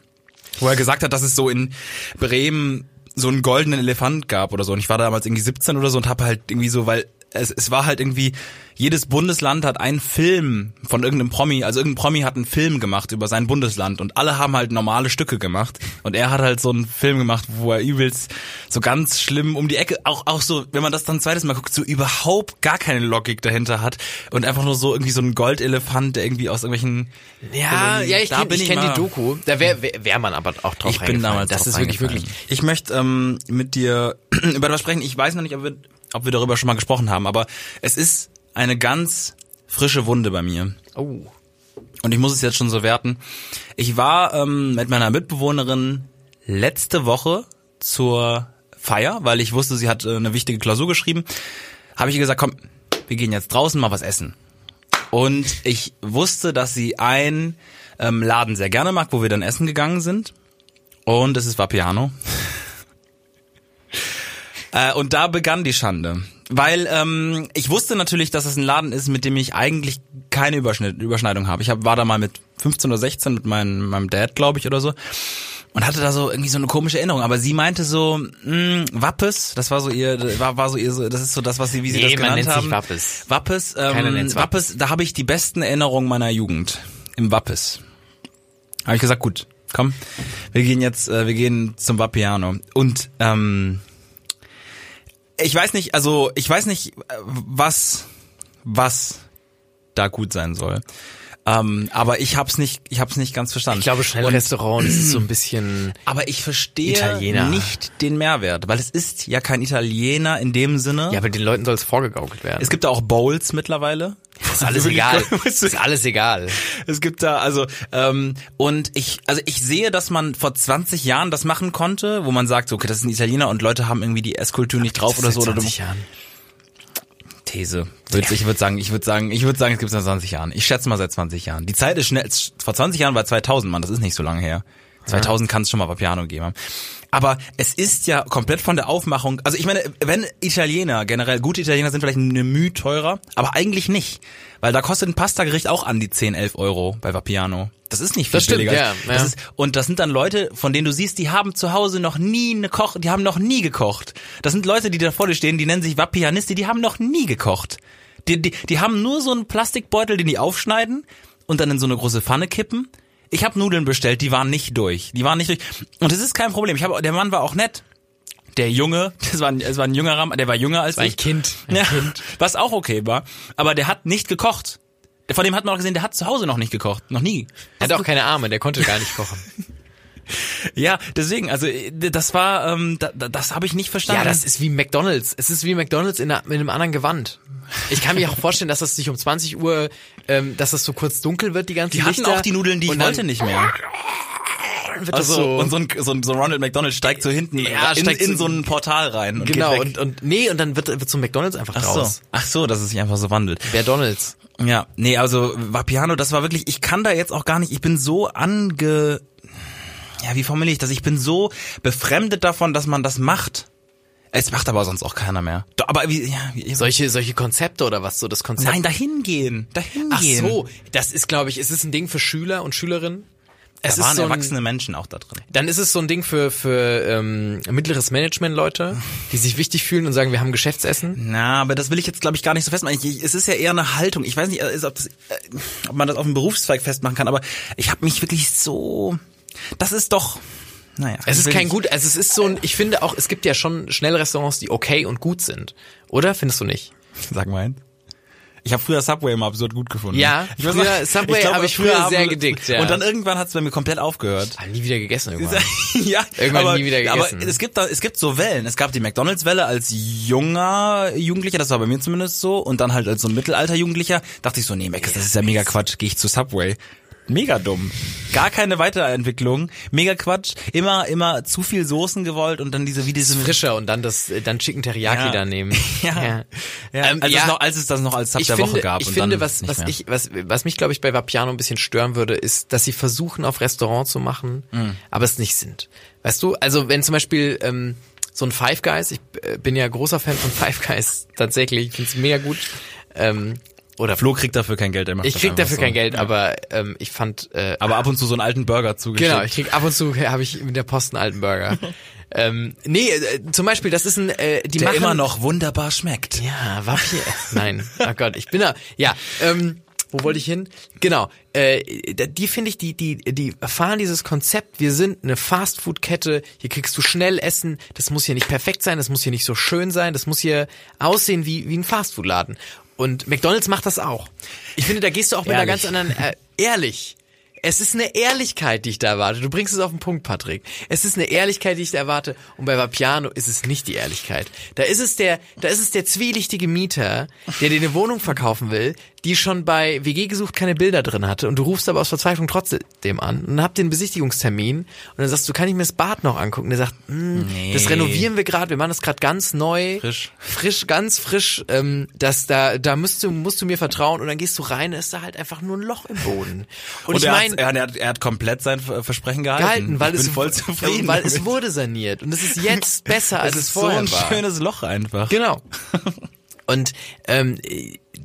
Wo er gesagt hat, dass es so in Bremen so einen goldenen Elefant gab oder so. Und ich war damals irgendwie 17 oder so und habe halt irgendwie so, weil es, es war halt irgendwie, jedes Bundesland hat einen Film von irgendeinem Promi, also irgendein Promi hat einen Film gemacht über sein Bundesland und alle haben halt normale Stücke gemacht. Und er hat halt so einen Film gemacht, wo er übelst so ganz schlimm um die Ecke, auch, auch so, wenn man das dann zweites Mal guckt, so überhaupt gar keine Logik dahinter hat und einfach nur so irgendwie so ein Goldelefant, der irgendwie aus irgendwelchen Ja, ja, ich kenne kenn die Doku. Da wäre wär, wär man aber auch drauf ich bin damals Das ist wirklich, wirklich. Ich möchte ähm, mit dir über etwas sprechen. Ich weiß noch nicht, ob wir, ob wir darüber schon mal gesprochen haben, aber es ist eine ganz frische Wunde bei mir. Oh. Und ich muss es jetzt schon so werten. Ich war ähm, mit meiner Mitbewohnerin letzte Woche zur Feier, weil ich wusste, sie hat äh, eine wichtige Klausur geschrieben. Habe ich ihr gesagt, komm, wir gehen jetzt draußen mal was essen. Und ich wusste, dass sie einen ähm, Laden sehr gerne mag, wo wir dann essen gegangen sind. Und es ist Vapiano. Äh, und da begann die Schande. Weil ähm, ich wusste natürlich, dass es ein Laden ist, mit dem ich eigentlich keine Überschnitt, Überschneidung habe. Ich hab, war da mal mit 15 oder 16 mit meinem, meinem Dad, glaube ich, oder so. Und hatte da so irgendwie so eine komische Erinnerung. Aber sie meinte so, mh, Wappes, das war so ihr, war, war so ihr, so, das ist so das, was sie, wie sie Nee, das man genannt nennt's haben. nicht Wappes. Wappes, ähm, Wappes, Wappes. da habe ich die besten Erinnerungen meiner Jugend. Im Wappes. Habe ich gesagt, gut, komm, wir gehen jetzt, äh, wir gehen zum Vapiano. Und ähm, ich weiß nicht, also ich weiß nicht, äh, was, was da gut sein soll. Ähm, aber ich hab's nicht, ich hab's nicht ganz verstanden. Ich glaube, Schnellrestaurant ist so ein bisschen. aber ich verstehe Italiener. nicht den Mehrwert, weil es ist ja kein Italiener in dem Sinne. Ja, aber den Leuten soll es vorgegaukelt werden. Es gibt da auch Bowls mittlerweile. Ist alles egal. ist alles egal. Es gibt da also ähm, und ich also ich sehe, dass man vor 20 Jahren das machen konnte, wo man sagt, okay, das ist ein Italiener und Leute haben irgendwie die Esskultur nicht drauf oder so oder du, 20 Jahren. These. Ich würde sagen, ich würde sagen, ich würde sagen, es gibt es seit 20 Jahren. Ich schätze mal seit 20 Jahren. Die Zeit ist schnell. Vor 20 Jahren war 2000, Mann, das ist nicht so lange her. 2000 kann es schon mal Vapiano geben. Aber es ist ja komplett von der Aufmachung. Also ich meine, wenn Italiener generell gute Italiener sind vielleicht eine Mühe teurer, aber eigentlich nicht, weil da kostet ein Pastagericht auch an die 10, 11 Euro bei Vapiano. Das ist nicht viel Das stimmt, billiger. ja, Das ja. ist, und das sind dann Leute, von denen du siehst, die haben zu Hause noch nie eine Koch, die haben noch nie gekocht. Das sind Leute, die da vor dir stehen, die nennen sich Vapianisti, die haben noch nie gekocht. Die, die, die haben nur so einen Plastikbeutel, den die aufschneiden und dann in so eine große Pfanne kippen. Ich habe Nudeln bestellt, die waren nicht durch. Die waren nicht durch. Und das ist kein Problem. Ich hab, der Mann war auch nett. Der Junge, das war ein, das war ein jüngerer, Mann, der war jünger als War ein ich. Kind, ein ja, Kind. Was auch okay war. Aber der hat nicht gekocht. Von dem hat man auch gesehen, der hat zu Hause noch nicht gekocht. Noch nie. Er hat auch keine Arme, der konnte gar nicht kochen. Ja, deswegen, also äh, das war, ähm, da, da, das habe ich nicht verstanden. Ja, das ist wie McDonalds. Es ist wie McDonalds in, einer, in einem anderen Gewand. Ich kann mir auch vorstellen, dass das sich um 20 Uhr, ähm, dass das so kurz dunkel wird, die ganzen die hatten Lichter. auch die Nudeln, die ich wollte, nicht mehr. Also, so, und so ein, so ein so Ronald McDonald steigt so hinten Ja, in, steigt in so- ein Portal rein. Und genau, und, und nee, und dann wird, wird so McDonalds einfach Ach draus. so. Ach so, dass es sich einfach so wandelt. McDonalds. Ja, nee, also Vapiano, das war wirklich, ich kann da jetzt auch gar nicht, ich bin so ange, ja, wie formuliere ich das? Ich bin so befremdet davon, dass man das macht. Es macht aber sonst auch keiner mehr. Doch, Aber wie, ja, wie Solche, solche Konzepte oder was so, das Konzept. Nein, dahin gehen, dahin Ach so, das ist, glaube ich, es ist ein Ding für Schüler und Schülerinnen. Es Da waren so ein, erwachsene Menschen auch da drin. Dann ist es so ein Ding für, für ähm, mittleres Management-Leute, die sich wichtig fühlen und sagen, wir haben Geschäftsessen. Na, aber das will ich jetzt, glaube ich, gar nicht so festmachen. Ich, es ist ja eher eine Haltung. Ich weiß nicht, äh, ob, das, äh, ob man das auf einen Berufszweig festmachen kann, aber ich habe mich wirklich so. Das ist doch. Naja. Es ist kein gut, also es ist so ein, ich finde auch, es gibt ja schon Schnellrestaurants, die okay und gut sind. Oder? Findest du nicht? Sag mal eins. Ich habe früher Subway immer absurd gut gefunden. Ja, ich weiß früher- noch- Subway habe ich früher haben- sehr gedickt, ja. Und dann irgendwann hat es bei mir komplett aufgehört. Hab nie wieder gegessen irgendwann. ja, Irgendwann aber, nie wieder gegessen. aber es gibt da, es gibt so Wellen. Es gab die McDonalds-Welle als junger Jugendlicher, das war bei mir zumindest so, und dann halt als so ein Mittelalter-Jugendlicher dachte ich so, nee, Mac, das ist ja mega Quatsch, gehe ich zu Subway. Mega dumm. Gar keine Weiterentwicklung. Mega Quatsch. Immer, immer zu viel Soßen gewollt und dann diese, wie diese Frischer und dann das, dann Chicken Teriyaki Ja. da nehmen. Ja. Ja, Ähm, als, ja. Es noch, als es das noch als Sub ich der finde, Woche gab. Ich und finde, was, was mehr. ich, was, was mich, glaube ich, bei Vapiano ein bisschen stören würde, ist, dass sie versuchen, auf Restaurant zu machen, Mhm. aber es nicht sind. Weißt du, also wenn zum Beispiel, ähm, so ein Five Guys, ich äh, bin ja großer Fan von Five Guys, tatsächlich, ich finde es mega gut, ähm, oder Flo kriegt dafür kein Geld. Er macht ich krieg dafür so. kein Geld, aber ähm, ich fand, äh, Aber ab und zu so einen alten Burger zugeschickt. Genau, ich krieg ab und zu habe ich mit der Post einen alten Burger. ähm, nee, äh, zum Beispiel, das ist ein, äh, die der machen immer noch wunderbar schmeckt. Ja, Vapier. Nein, oh Gott, ich bin da. Ja, ähm, wo wollte ich hin? Genau, äh, die finde ich, die, die, die fahren dieses Konzept. Wir sind eine Fastfood-Kette. Hier kriegst du schnell Essen. Das muss hier nicht perfekt sein. Das muss hier nicht so schön sein. Das muss hier aussehen wie wie ein Fastfood-Laden. Und McDonald's macht das auch. Ich finde, da gehst du auch mit einer ganz anderen äh, ehrlich. Es ist eine Ehrlichkeit, die ich da erwarte. Du bringst es auf den Punkt, Patrick. Es ist eine Ehrlichkeit, die ich da erwarte. Und bei Vapiano ist es nicht die Ehrlichkeit. Da ist es der, da ist es der zwielichtige Mieter, der dir eine Wohnung verkaufen will, die schon bei WG gesucht keine Bilder drin hatte und du rufst aber aus Verzweiflung trotzdem an und habt den Besichtigungstermin und dann sagst du, kann ich mir das Bad noch angucken? Und der sagt, hm, Nee. das renovieren wir gerade, wir machen das gerade ganz neu, Frisch. frisch, ganz frisch. Ähm, das da, da musst du, musst du mir vertrauen und dann gehst du rein, ist da halt einfach nur ein Loch im Boden. Und, Und, ich er, meine, hat, er, hat, er hat komplett sein Ver- Versprechen gehalten. gehalten, weil es bin voll zufrieden. weil es wurde saniert und es ist jetzt besser als es es ist so vorher ein war. schönes Loch einfach. Genau. Und ähm,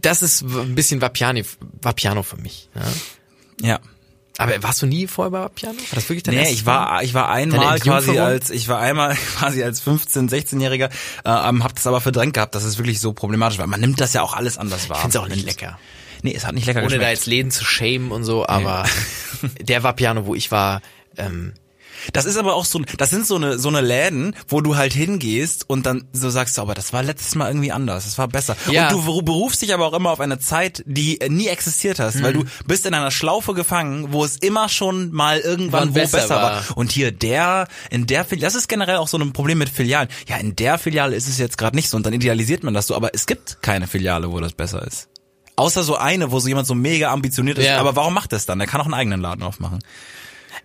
das ist ein bisschen Vapiani, Vapiano für mich. Ja? Ja. Aber warst du nie vorher bei Vapiano? War das wirklich dein Nee, ich war ich war einmal quasi als ich war einmal quasi als 15, 16-Jähriger, äh, ähm, hab das aber verdrängt gehabt, das ist wirklich so problematisch, weil man nimmt das ja auch alles anders wahr. Ich find's auch nicht lecker. Nee, es hat nicht lecker Ohne da geschmeckt. jetzt Läden zu schämen und so, aber der Vapiano, wo ich war, ähm, Das ist aber auch so, das sind so eine, so eine Läden, wo du halt hingehst und dann so sagst, du, aber das war letztes Mal irgendwie anders, das war besser. Ja. Und du beru- berufst dich aber auch immer auf eine Zeit, die nie existiert hast, weil du bist in einer Schlaufe gefangen, wo es immer schon mal irgendwann Wann wo besser besser, war. war. Und hier der, in der Filiale, das ist generell auch so ein Problem mit Filialen. Ja, in der Filiale ist es jetzt gerade nicht so und dann idealisiert man das so, aber es gibt keine Filiale, wo das besser ist. Außer so eine, wo so jemand so mega ambitioniert ist. Ja. Aber warum macht das dann? Der kann auch einen eigenen Laden aufmachen.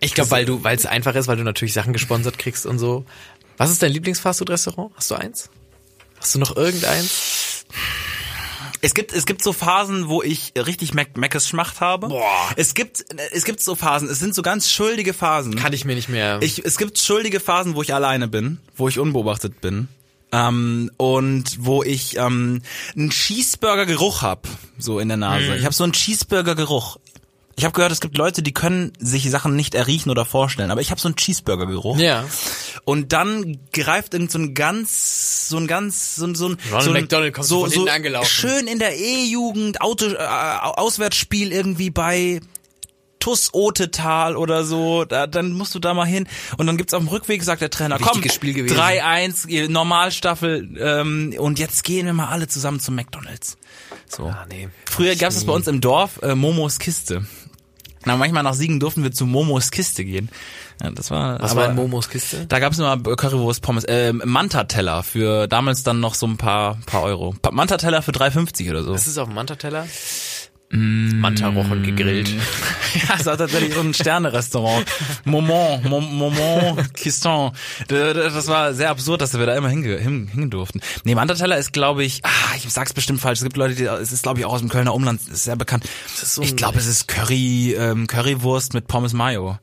Ich glaube, weil du, weil es einfach ist, weil du natürlich Sachen gesponsert kriegst und so. Was ist dein Lieblingsfastfood-Restaurant? Hast du eins? Hast du noch irgendeins? Es gibt, es gibt so Phasen, wo ich richtig Mac Meckes Schmacht habe. Boah. Es gibt, es gibt so Phasen, es sind so ganz schuldige Phasen. Kann ich mir nicht mehr. Ich, es gibt schuldige Phasen, wo ich alleine bin, wo ich unbeobachtet bin. Ähm, und wo ich ähm, einen Cheeseburger-Geruch hab, so in der Nase. Ich habe so einen Cheeseburger-Geruch. Ich habe gehört, es gibt Leute, die können sich Sachen nicht erriechen oder vorstellen, aber ich habe so einen Cheeseburger-Geruch. ja. Und dann greift irgend so ein ganz, so ein ganz, so ein, so ein, Ronald so ein McDonald kommt so, von so angelaufen. schön in der E-Jugend, Auto, äh, Auswärtsspiel irgendwie bei TUS Otetal oder so, da, dann musst du da mal hin. Und dann gibt's auf dem Rückweg, sagt der Trainer, komm, Wichtiges Spiel gewesen. 3-1, ihr Normalstaffel, ähm, und jetzt gehen wir mal alle zusammen zum McDonalds. So. Ah, nee. Früher gab's das bei uns im Dorf, äh, Momos Kiste. Na, manchmal nach Siegen durften wir zu Momos Kiste gehen. Ja, das war, Was aber, war in Momos Kiste? da gab's immer Currywurst, Pommes, äh, Manta-Teller für damals dann noch so ein paar, paar Euro. Manta-Teller für 3,50 oder so. Was ist auf dem Manta-Teller? Manta-Rochen gegrillt. Ja, es war tatsächlich so ein Sterne-Restaurant. Moment, Mom- Moment, Kiston. Das war sehr absurd, dass wir da immer hinge hin, hingehen durften. Nee, Manta-Teller ist, glaube ich, ah, ich sag's bestimmt falsch. Es gibt Leute, die, es ist, glaube ich, auch aus dem Kölner Umland, ist sehr bekannt. ist so ich glaube, es ist Curry, ähm, Currywurst mit Pommes Mayo.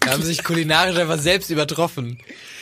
Da haben sich kulinarisch einfach selbst übertroffen.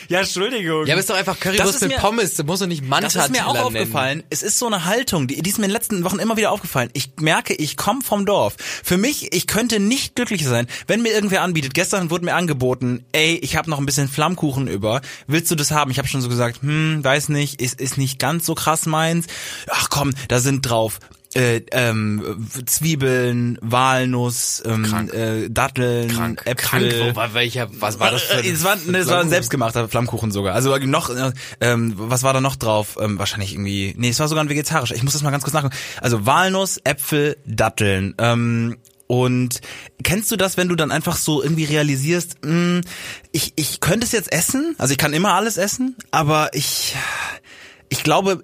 Ja, Entschuldigung. Ja, aber ist doch einfach Das Currywurst ist mit mir- Pommes. Du musst doch nicht Das Manta-Teller ist mir auch nennen. aufgefallen. Es ist so eine Haltung, die, die ist mir in den letzten Wochen immer wieder aufgefallen. Ich merke, ich komme vom Dorf. Für mich, ich könnte nicht glücklicher sein, wenn mir irgendwer anbietet. Gestern wurde mir angeboten, ey, ich habe noch ein bisschen Flammkuchen über. Willst du das haben? Ich habe schon so gesagt, hm, weiß nicht, ist, ist nicht ganz so krass meins. Ach komm, da sind drauf. Äh, ähm, Zwiebeln, Walnuss, ähm, Krank. äh, Datteln, Krank. Äpfel. Krank, war welcher, was war das für Äh, Es war, ne, es war ein selbstgemachter Flammkuchen sogar. Also noch, äh, ähm, was war da noch drauf? Ähm, wahrscheinlich irgendwie, nee, es war sogar ein vegetarischer. Ich muss das mal ganz kurz nachgucken. Also Walnuss, Äpfel, Datteln. Ähm, und kennst du das, wenn du dann einfach so irgendwie realisierst, mh, ich, ich könnte es jetzt essen, also ich kann immer alles essen, aber ich, ich glaube,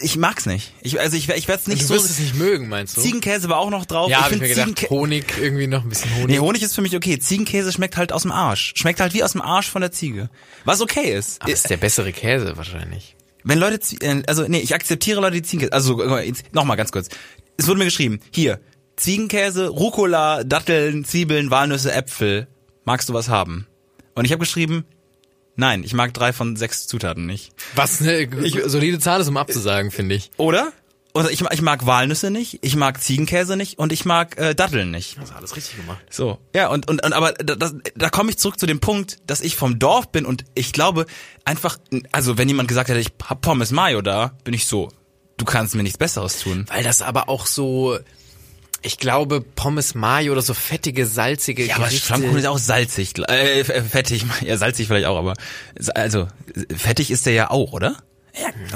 ich mag's nicht. Ich, also ich, ich werde es nicht Du so. wirst es nicht mögen, meinst du? Ziegenkäse war auch noch drauf. ja, ich hab ich find mir gedacht, Ziegenkä- Honig, irgendwie noch ein bisschen Honig. Nee, Honig ist für mich okay. Ziegenkäse schmeckt halt aus dem Arsch. Schmeckt halt wie aus dem Arsch von der Ziege. Was okay ist. Aber ist der bessere Käse wahrscheinlich. Wenn Leute, äh, also nee, ich akzeptiere Leute, die Ziegenkäse, also nochmal ganz kurz. Es wurde mir geschrieben, hier, Ziegenkäse, Rucola, Datteln, Zwiebeln, Walnüsse, Äpfel. Magst du was haben? Und ich habe geschrieben, nein, ich mag drei von sechs Zutaten nicht. Was eine solide Zahl ist, um abzusagen, finde ich. Oder? Oder ich, ich mag Walnüsse nicht, ich mag Ziegenkäse nicht und ich mag äh, Datteln nicht. Das alles richtig gemacht. So, ja, und, und, und aber da, das, da komme ich zurück zu dem Punkt, dass ich vom Dorf bin und ich glaube einfach, also wenn jemand gesagt hätte, ich hab Pommes Mayo da, bin ich so, du kannst mir nichts Besseres tun. Weil das aber auch so, ich glaube, Pommes Mayo oder so fettige, salzige Ja, aber Gerichte. Flammkuchen ist auch salzig, äh, f- fettig, ja salzig vielleicht auch, aber also fettig ist der ja auch, oder?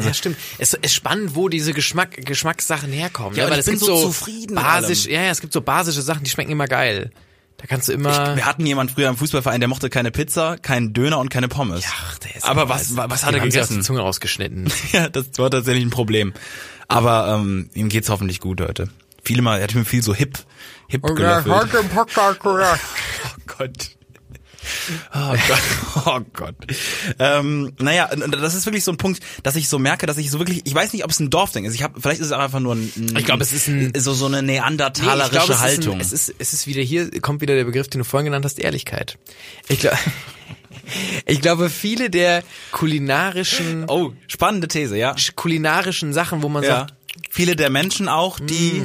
Ja, stimmt. Es ist spannend, wo diese Geschmack, Geschmackssachen herkommen. Ja, ne? aber weil ich es gibt so zufrieden basisch, ja, ja, es gibt so basische Sachen, die schmecken immer geil. Da kannst du immer. Wir hatten jemand früher im Fußballverein, der mochte keine Pizza, keinen Döner und keine Pommes. Ach, der ist Aber was, was, was hat er gegessen? der Zunge rausgeschnitten. Ja, das war tatsächlich ein Problem. Aber ähm, ihm geht's hoffentlich gut heute. Viele mal, er hat mir viel so hip, hip gelöffelt. Oh Gott. Oh Gott. Oh Gott. Ähm, naja, und das ist wirklich so ein Punkt, dass ich so merke, dass ich so wirklich, ich weiß nicht, ob es ein Dorfding ist. Ich habe, vielleicht ist es auch einfach nur ein, ein Ich glaube, es ist ein- so so eine Nee, neandertalerische glaube, es Haltung. Ist ein, es ist, es ist wieder hier, kommt wieder der Begriff, den du vorhin genannt hast, Ehrlichkeit. Ich glaube, ich glaube, viele der kulinarischen, oh, spannende These, ja. kulinarischen Sachen, wo man Ja. sagt, Viele der Menschen auch, die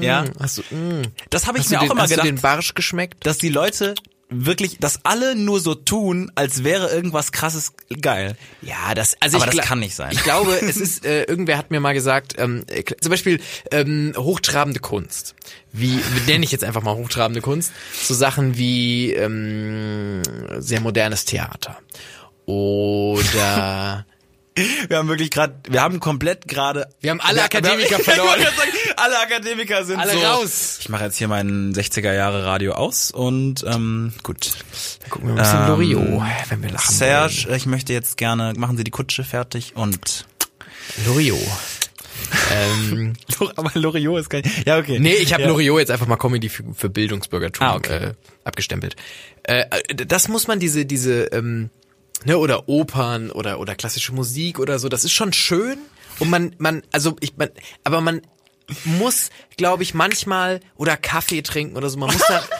ja, hast du, mm, das habe ich hast mir du auch den, immer hast du gedacht. den Barsch geschmeckt? dass die Leute wirklich, dass alle nur so tun, als wäre irgendwas krasses geil. Ja, das, also Aber ich das kann nicht sein. Ich glaube, es ist, äh, irgendwer hat mir mal gesagt, ähm, äh, zum Beispiel ähm, hochtrabende Kunst. Wie wie nenne ich jetzt einfach mal hochtrabende Kunst? So Sachen wie ähm, sehr modernes Theater. Oder Wir haben wirklich gerade, wir haben komplett gerade. Wir haben alle wir- Akademiker wir verloren. Sagen, alle Akademiker sind Alle so. raus. Ich mache jetzt hier meinen 60er Jahre Radio aus und ähm, gut. gucken wir ein bisschen Ähm, Loriot, wenn wir lachen Serge, ich möchte jetzt gerne, machen Sie die Kutsche fertig und. wollen. Loriot. ähm, Aber Loriot ist kein. Ja okay. Nee, ich habe ja. Loriot jetzt einfach mal Comedy für, für Bildungsbürgertum Ah, okay. äh, abgestempelt. Äh, äh, das muss man diese diese ähm, ne oder Opern oder oder klassische Musik oder so, das ist schon schön und man man also ich man aber man muss glaube ich manchmal oder Kaffee trinken oder so, man muss da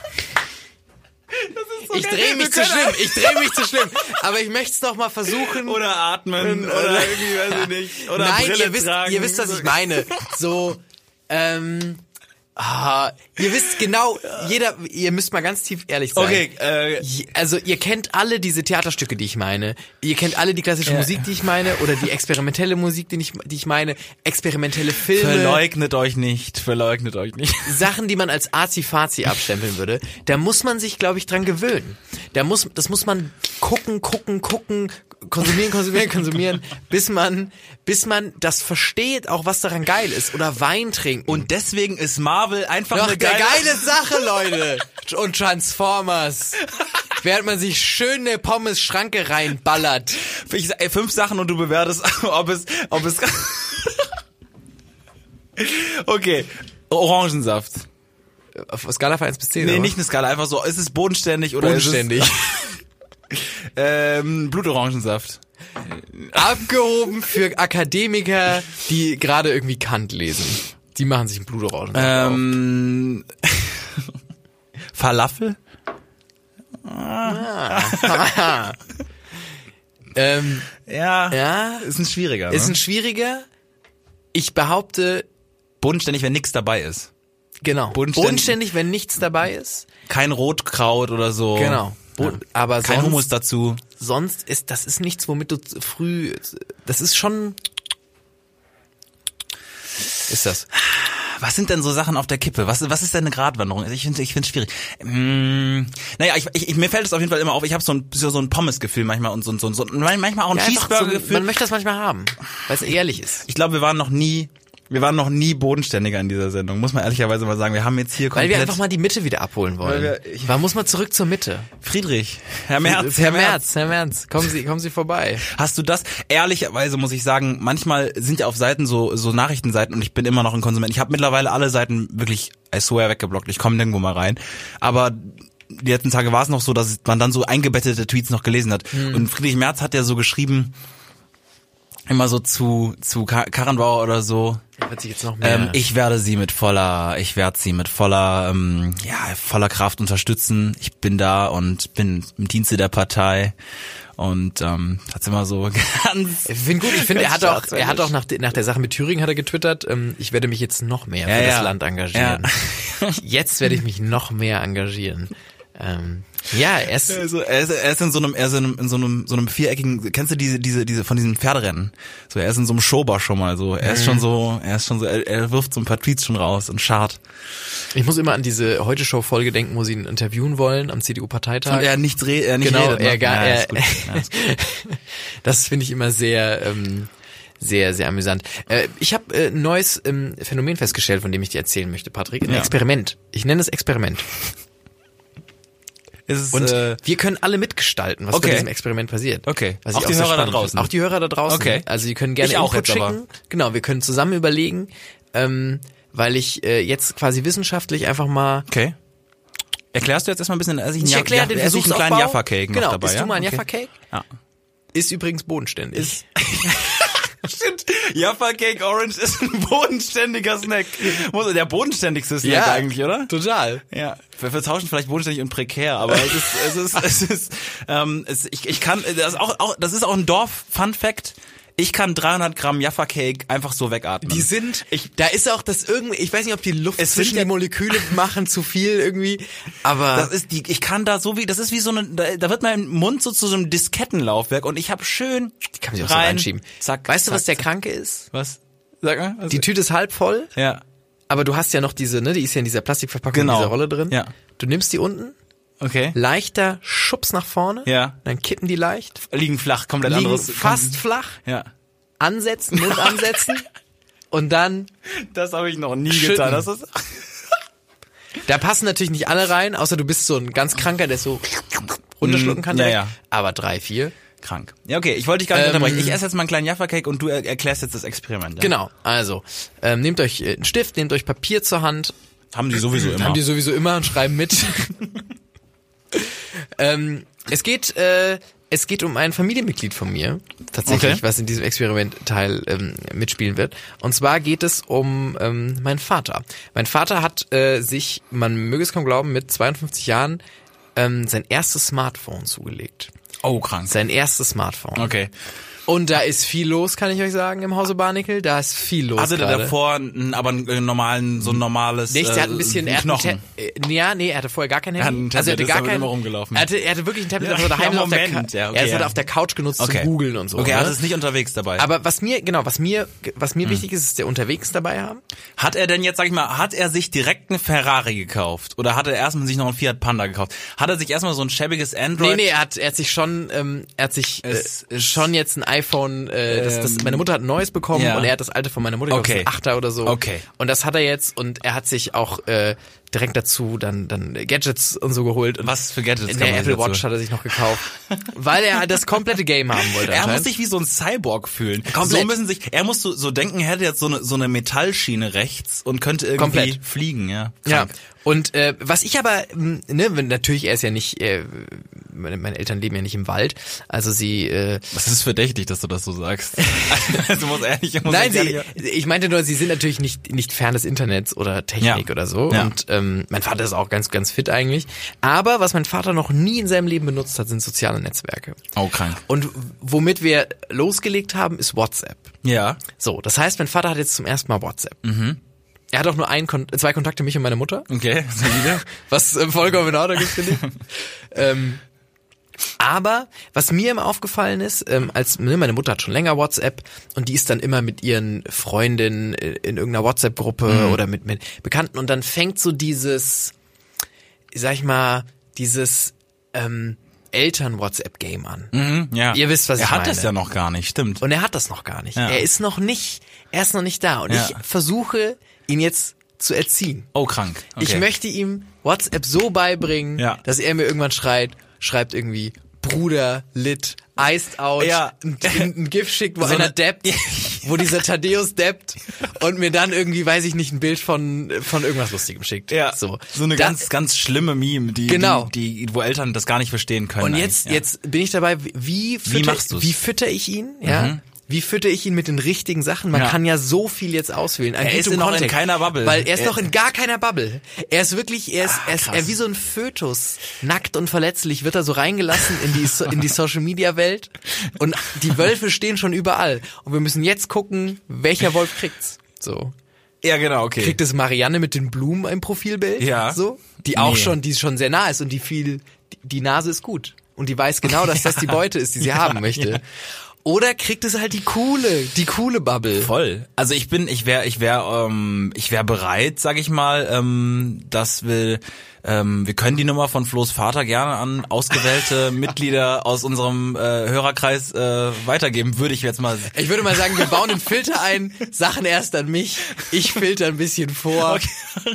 ich drehe mich zu schlimm, ich drehe mich zu schlimm, aber ich möchte es doch mal versuchen. Oder atmen oder, Oder- irgendwie, weiß ich nicht. Oder Nein, Brille ihr wisst, tragen. ihr wisst, was ich meine. So, ähm, ah, ihr wisst genau, jeder, ihr müsst mal ganz tief ehrlich sein. Okay, äh, Also ihr kennt alle diese Theaterstücke, die ich meine. Ihr kennt alle die klassische Musik, die ich meine, oder die experimentelle Musik, die ich, die ich meine, experimentelle Filme. Verleugnet euch nicht, verleugnet euch nicht. Sachen, die man als Azi-Fazi abstempeln würde, da muss man sich, glaube ich, dran gewöhnen. Da muss, das muss man gucken, gucken, gucken, konsumieren, konsumieren, konsumieren, bis man, bis man das versteht, auch was daran geil ist. Oder Wein trinken. Und deswegen ist Marvel einfach Doch, eine geile, geile Sache, Leute. Und Transformers. Während man sich schön eine Pommes-Schranke reinballert. Ich sag, ey, fünf Sachen und du bewertest, ob es, ob es. okay. Orangensaft. Auf Skala von 1 bis 10, Nee, oder? nicht eine Skala, einfach so, ist es bodenständig oder Bodenständig. ist es ähm, Blutorangensaft. Abgehoben für Akademiker, die gerade irgendwie Kant lesen. Die machen sich einen Blutorangen. Ähm, Falafel? ähm, Ja. ja, Ist ein schwieriger. ist ne? ein schwieriger. Ich behaupte, bodenständig, wenn nichts dabei ist. genau, Bodenständig- bodenständig, wenn nichts dabei ist. Kein Rotkraut oder so. Genau. Bo Ja. Aber Kein sonst, Hummus dazu. sonst ist, das ist nichts, womit du früh, das ist schon, ist das. Was sind denn so Sachen auf der Kippe? Was, was ist denn eine Gratwanderung? Ich finde ich finde schwierig. Mm, naja, ich, ich, mir fällt es auf jeden Fall immer auf, ich habe so ein, so, so ein Pommes-Gefühl manchmal und so, so, so manchmal auch ein Ja, einfach so, Cheeseburger-Gefühl. man möchte das manchmal haben, weil es ehrlich ist. ich glaube, wir waren noch nie, wir waren noch nie bodenständiger in dieser Sendung, muss man ehrlicherweise mal sagen. Wir haben jetzt hier Weil komplett... wir einfach mal die Mitte wieder abholen wollen. Weil wir- ich- Man muss mal zurück zur Mitte. Friedrich, Herr Merz, Herr Merz, Herr Merz, kommen Sie, kommen Sie vorbei. Hast du das? Ehrlicherweise muss ich sagen, manchmal sind ja auf Seiten so so Nachrichtenseiten und ich bin immer noch ein Konsument. Ich habe mittlerweile alle Seiten wirklich, I swear, weggeblockt. Ich komme nirgendwo mal rein. Aber die letzten Tage war es noch so, dass man dann so eingebettete Tweets noch gelesen hat. Und Friedrich Merz hat ja so geschrieben, immer so zu zu Kar Karrenbauer oder so. Wird sich jetzt noch mehr. Ähm, ich werde sie mit voller, ich werde sie mit voller, ähm, ja, voller Kraft unterstützen. Ich bin da und bin im Dienste der Partei. Und ähm, hat's immer so ganz. Ich finde gut, ich finde, er hat auch, er hat auch nach, de- nach der Sache mit Thüringen hat er getwittert, ähm, ich werde mich jetzt noch mehr Ja, für ja. das Land engagieren. Jetzt werde ich mich noch mehr engagieren. Ähm, ja, er ist, Also er ist, er ist in so einem, er ist in, einem, in so einem, so einem viereckigen. Kennst du diese, diese, diese von diesen Pferderennen? So, er ist in so einem Showbar schon mal so. Er ist schon so, er ist schon so, er, er wirft so ein paar Tweets schon raus und schart. ich muss immer an diese Heute-Show-Folge denken, wo sie ihn interviewen wollen am CDU-Parteitag. Und er nichts re, er nicht genau, redet. ne? er gar, ja, er. Ja, das finde ich immer sehr, ähm, sehr, sehr amüsant. Äh, ich habe äh, ein neues ähm, Phänomen festgestellt, von dem ich dir erzählen möchte, Patrick. Ein Ja. Experiment. Ich nenne es Experiment. Ist, Und äh, wir können alle mitgestalten, was okay. bei diesem Experiment passiert. Okay. Auch ich die Hörer da draußen. finde. Auch die Hörer da draußen. Okay. Also die können gerne Ich auch Input jetzt aber. schicken. Genau, wir können zusammen überlegen, ähm, weil ich äh, jetzt quasi wissenschaftlich einfach mal okay. Erklärst du jetzt erstmal ein bisschen, also ich, ich erkläre den esse ich einen kleinen Jaffa-Cake noch genau, dabei. isst ja? du mal einen Okay. Jaffa-Cake? Ja. Ist übrigens bodenständig. Stimmt. Jaffa Cake Orange ist ein bodenständiger Snack. Der bodenständigste Snack Ja. eigentlich, oder? Total. Ja, wir vertauschen vielleicht bodenständig und prekär, aber es ist, es ist, es ist, ähm, es, ich, ich kann, das ist auch, auch, das ist auch ein Dorf-Fun Fact. Ich kann 300 Gramm Jaffa Cake einfach so wegatmen. Die sind, da ist auch das irgendwie, ich weiß nicht, ob die Luft Es zwischen die Moleküle machen zu viel irgendwie, aber Das ist die, ich kann da so wie, das ist wie so eine, da, da wird mein Mund so zu so einem Diskettenlaufwerk und ich habe schön die kann man sich auch so rein, reinschieben. Zack, weißt du, was zack, der Kranke ist? Was? Sag mal. Was? Die Tüte ist halb voll, ja. aber du hast ja noch diese, ne, die ist ja in dieser Plastikverpackung, Genau. in dieser Rolle drin. Ja. Du nimmst die unten, Okay. leichter Schubs nach vorne, Ja. dann kippen die leicht, Liegen flach, komplett liegen anderes. fast flach, Ja. ansetzen, Mund ansetzen und dann, Das habe ich noch nie Schütten. getan. Das ist, da passen natürlich nicht alle rein, außer du bist so ein ganz Kranker, der so runterschlucken kann Mm, ja, direkt, ja. aber drei, vier. krank. Ja, okay, ich wollte dich gar nicht Ähm, unterbrechen. Ich esse jetzt mal einen kleinen Jaffa-Cake und du er erklärst jetzt das Experiment. Ja? Genau, also ähm, nehmt euch äh, einen Stift, nehmt euch Papier zur Hand, Haben die sowieso immer. haben die sowieso immer und schreiben mit. ähm, es geht, äh, es geht um ein Familienmitglied von mir, tatsächlich, Okay. was in diesem Experiment Teil ähm, mitspielen wird. Und zwar geht es um ähm, meinen Vater. Mein Vater hat äh, sich, man möge es kaum glauben, mit 52 Jahren ähm, sein erstes Smartphone zugelegt. oh, krank. Sein erstes Smartphone. Okay. Und da ist viel los, kann ich euch sagen, im Hause Barnickel. Da ist viel los. Hatte der davor einen, aber einen äh, normalen, so ein normales Nichts, äh, der hat ein bisschen, er hat ein Knochen. Äh, ja, nee, er hatte vorher gar kein Er hat Handy. also er hatte gar kein. Er hatte, er hatte wirklich ein Tablet, war daheim ja, auf der, Moment, ja, okay, er ist halt ja. auf der Couch genutzt Okay. zum Googeln und so. Okay, er ne? hat es nicht unterwegs dabei. Aber was mir, genau, was mir, was Hm. mir wichtig ist, ist der unterwegs dabei haben. Hat er denn jetzt, sag ich mal, hat er sich direkt einen Ferrari gekauft? Oder hat er erstmal sich noch einen Fiat Panda gekauft? Hat er sich erstmal so ein schäbiges Android? Nee, nee, er hat, er hat sich schon, ähm, er hat sich äh, schon jetzt ein iPhone, äh, das, das, meine Mutter hat ein neues bekommen ja. und er hat das alte von meiner Mutter, ich Okay. Achter oder so. Okay. Und das hat er jetzt und er hat sich auch äh, direkt dazu dann dann Gadgets und so geholt. Und Was für Gadgets In der Apple sich dazu- Watch hat er sich noch gekauft, weil er das komplette Game haben wollte. Er muss sich wie so ein Cyborg fühlen. Komplett. So müssen sich, er muss so, so denken, er hätte jetzt so eine, so eine Metallschiene rechts und könnte irgendwie Komplett. fliegen, ja. Ja, Krank. und äh, was ich aber, ne, wenn- natürlich, er ist ja nicht, äh, meine, meine Eltern leben ja nicht im Wald, also sie, äh, Das ist verdächtig, dass du das so sagst. also muss ehrlich, muss nein, ehrlich- sie, ich meinte nur, sie sind natürlich nicht nicht fern des Internets oder Technik Ja. oder so Ja. und ähm, mein Vater ist auch ganz, ganz fit eigentlich, aber was mein Vater noch nie in seinem Leben benutzt hat, sind soziale Netzwerke. Oh, krank. Und womit wir losgelegt haben, ist WhatsApp. Ja. So, das heißt, mein Vater hat jetzt zum ersten Mal WhatsApp. Er hat auch nur ein, Kon zwei Kontakte, mich und meine Mutter. Okay, solide. Was äh, vollkommen in Ordnung ist, finde ich. ähm, aber was mir immer aufgefallen ist, ähm, als ne, meine Mutter hat schon länger WhatsApp und die ist dann immer mit ihren Freundinnen in, in irgendeiner WhatsApp-Gruppe oder mit, mit Bekannten und dann fängt so dieses, sag ich mal, dieses ähm, Eltern-WhatsApp-Game an. Mhm, ja. Ihr wisst, was er ich hat meine. es ja noch gar nicht, stimmt. Und er hat das noch gar nicht. Ja. Er ist noch nicht, er ist noch nicht da. Und Ja. ich versuche, ihn jetzt zu erziehen. oh, krank. Okay. Ich möchte ihm WhatsApp so beibringen, Ja. dass er mir irgendwann schreit, schreibt irgendwie Bruder, lit, iced out, Ja. ein, ein, ein GIF schickt, wo So einer eine- deppt, wo dieser Thaddeus deppt und mir dann irgendwie, weiß ich nicht, ein Bild von, von irgendwas Lustigem schickt. Ja, so. so eine Da- ganz, ganz schlimme Meme, die, Genau. die, die, wo Eltern das gar nicht verstehen können. Und jetzt, ja. jetzt bin ich dabei, wie fütter, machst du's? wie fütter ich ihn, ja? Wie fütter ich ihn mit den richtigen Sachen? Man Ja. kann ja so viel jetzt auswählen. An Er ist noch in Content. keiner Bubble. Weil er ist Er- noch in gar keiner Bubble. Er ist wirklich, er ist, Ah, er ist er wie so ein Fötus. Nackt und verletzlich wird er so reingelassen in die, So- in die Social Media Welt. Und die Wölfe stehen schon überall. Und wir müssen jetzt gucken, welcher Wolf kriegt's. So. ja, genau, okay. Kriegt es Marianne mit den Blumen im Profilbild? Ja. So? Die auch Nee. schon, die schon sehr nah ist und die viel, die, die Nase ist gut. Und die weiß genau, dass das die Beute ist, die sie haben möchte. Oder kriegt es halt die coole, die coole Bubble. Voll. Also ich bin, ich wäre, ich wäre, ähm, ich wäre bereit, sag ich mal, ähm, das will. Ähm, wir können die Nummer von Flo's Vater gerne an ausgewählte Mitglieder aus unserem äh, Hörerkreis äh, weitergeben, würde ich jetzt mal. Ich würde mal sagen, wir bauen einen Filter ein, Sachen erst an mich, ich filter ein bisschen vor.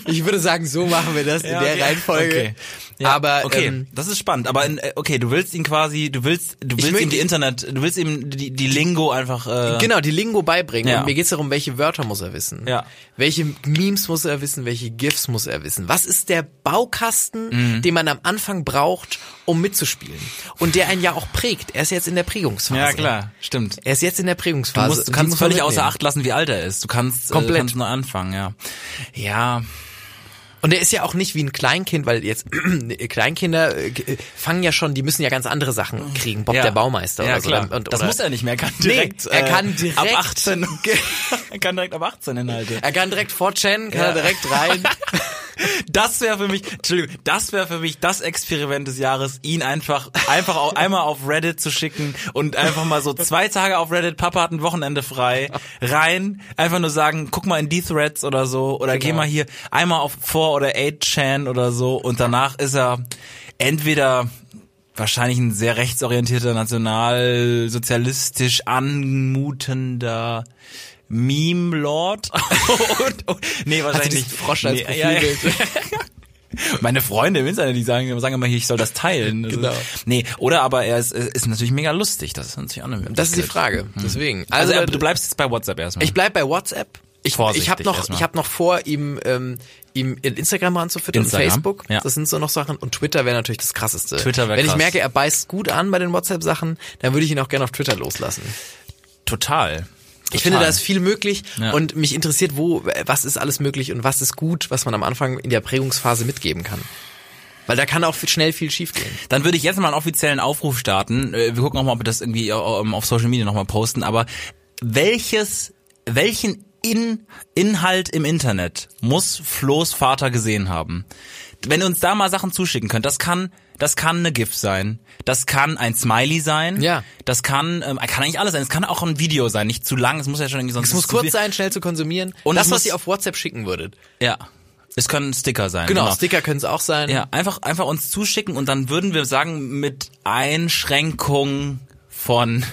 Ich würde sagen, so machen wir das in Ja, der okay. Reihenfolge. Okay. Ja, Aber okay, ähm, das ist spannend. Aber in, äh, okay, du willst ihn quasi, du willst, du willst ihm die Internet, du willst ihm die, die Lingo einfach. Äh, Genau, die Lingo beibringen. Ja. Und mir geht's darum, welche Wörter muss er wissen. Ja. Welche Memes muss er wissen, welche GIFs muss er wissen. Was ist der Baukasten, Mhm. den man am Anfang braucht, um mitzuspielen? Und der einen ja auch prägt. Er ist jetzt in der Prägungsphase. Ja klar, stimmt. Er ist jetzt in der Du, Prägungsphase. musst, du kannst muss man völlig außer. Acht lassen, wie alt er ist. Du kannst Komplett. Äh, kannst nur anfangen, ja. Ja, Und er ist ja auch nicht wie ein Kleinkind, weil jetzt Kleinkinder äh, g- fangen ja schon, die müssen ja ganz andere Sachen kriegen. Bob ja. der Baumeister ja, oder so. Klar. Und, das muss er nicht mehr. Er kann Nee, direkt. er kann äh, direkt- ab 18. er kann direkt ab 18 Inhalte. Er kann direkt fortchannen, kann Ja. er direkt rein. Das wäre für mich, Entschuldigung, das wäre für mich das Experiment des Jahres, ihn einfach, einfach auch einmal auf Reddit zu schicken und einfach mal so zwei Tage auf Reddit, Papa hat ein Wochenende frei, rein, einfach nur sagen, guck mal in die Threads oder so, oder geh Genau. mal hier einmal auf 4 oder 8chan oder so und danach ist er entweder wahrscheinlich ein sehr rechtsorientierter, nationalsozialistisch anmutender Meme-Lord. und, und, nee, wahrscheinlich nicht. Frosch als nee, ja, ja. Meine Freunde im Internet, die sagen, sagen immer hier, ich soll das teilen. Also, Genau. Nee, oder aber er ist, ist natürlich mega lustig. Das ist natürlich auch eine Das ist die. Frage. Deswegen. Also, Also, du bleibst jetzt bei WhatsApp erstmal. ich bleib bei WhatsApp. Ich, ich habe noch, ich habe noch vor, ihm, ähm, ihm in Instagram ranzufüttern Instagram, und Facebook. ja. Das sind so noch Sachen. Und Twitter wäre natürlich das krasseste. Twitter wär Wenn ich krass. merke, er beißt gut an bei den WhatsApp-Sachen, dann würde ich ihn auch gerne auf Twitter loslassen. Total. Ich finde, da ist viel möglich Ja. und mich interessiert, wo, was ist alles möglich und was ist gut, was man am Anfang in der Prägungsphase mitgeben kann. Weil da kann auch schnell viel schiefgehen. Dann würde ich jetzt mal einen offiziellen Aufruf starten. Äh, Wir gucken auch mal, ob wir das irgendwie ähm, auf Social Media nochmal posten. Aber welches, welchen In Inhalt im Internet muss Flo's Vater gesehen haben? Wenn ihr uns da mal Sachen zuschicken könnt, das kann, das kann eine GIF sein, das kann ein Smiley sein, Ja. das kann, ähm, kann eigentlich alles sein, es kann auch ein Video sein, nicht zu lang, es muss ja schon irgendwie sonst Es muss kurz sein, schnell zu konsumieren. Und das, was muss- ihr auf WhatsApp schicken würdet. Ja, es können Sticker sein. Genau, Sticker können es auch sein. Ja, einfach, einfach uns zuschicken und dann würden wir sagen, mit Einschränkung von,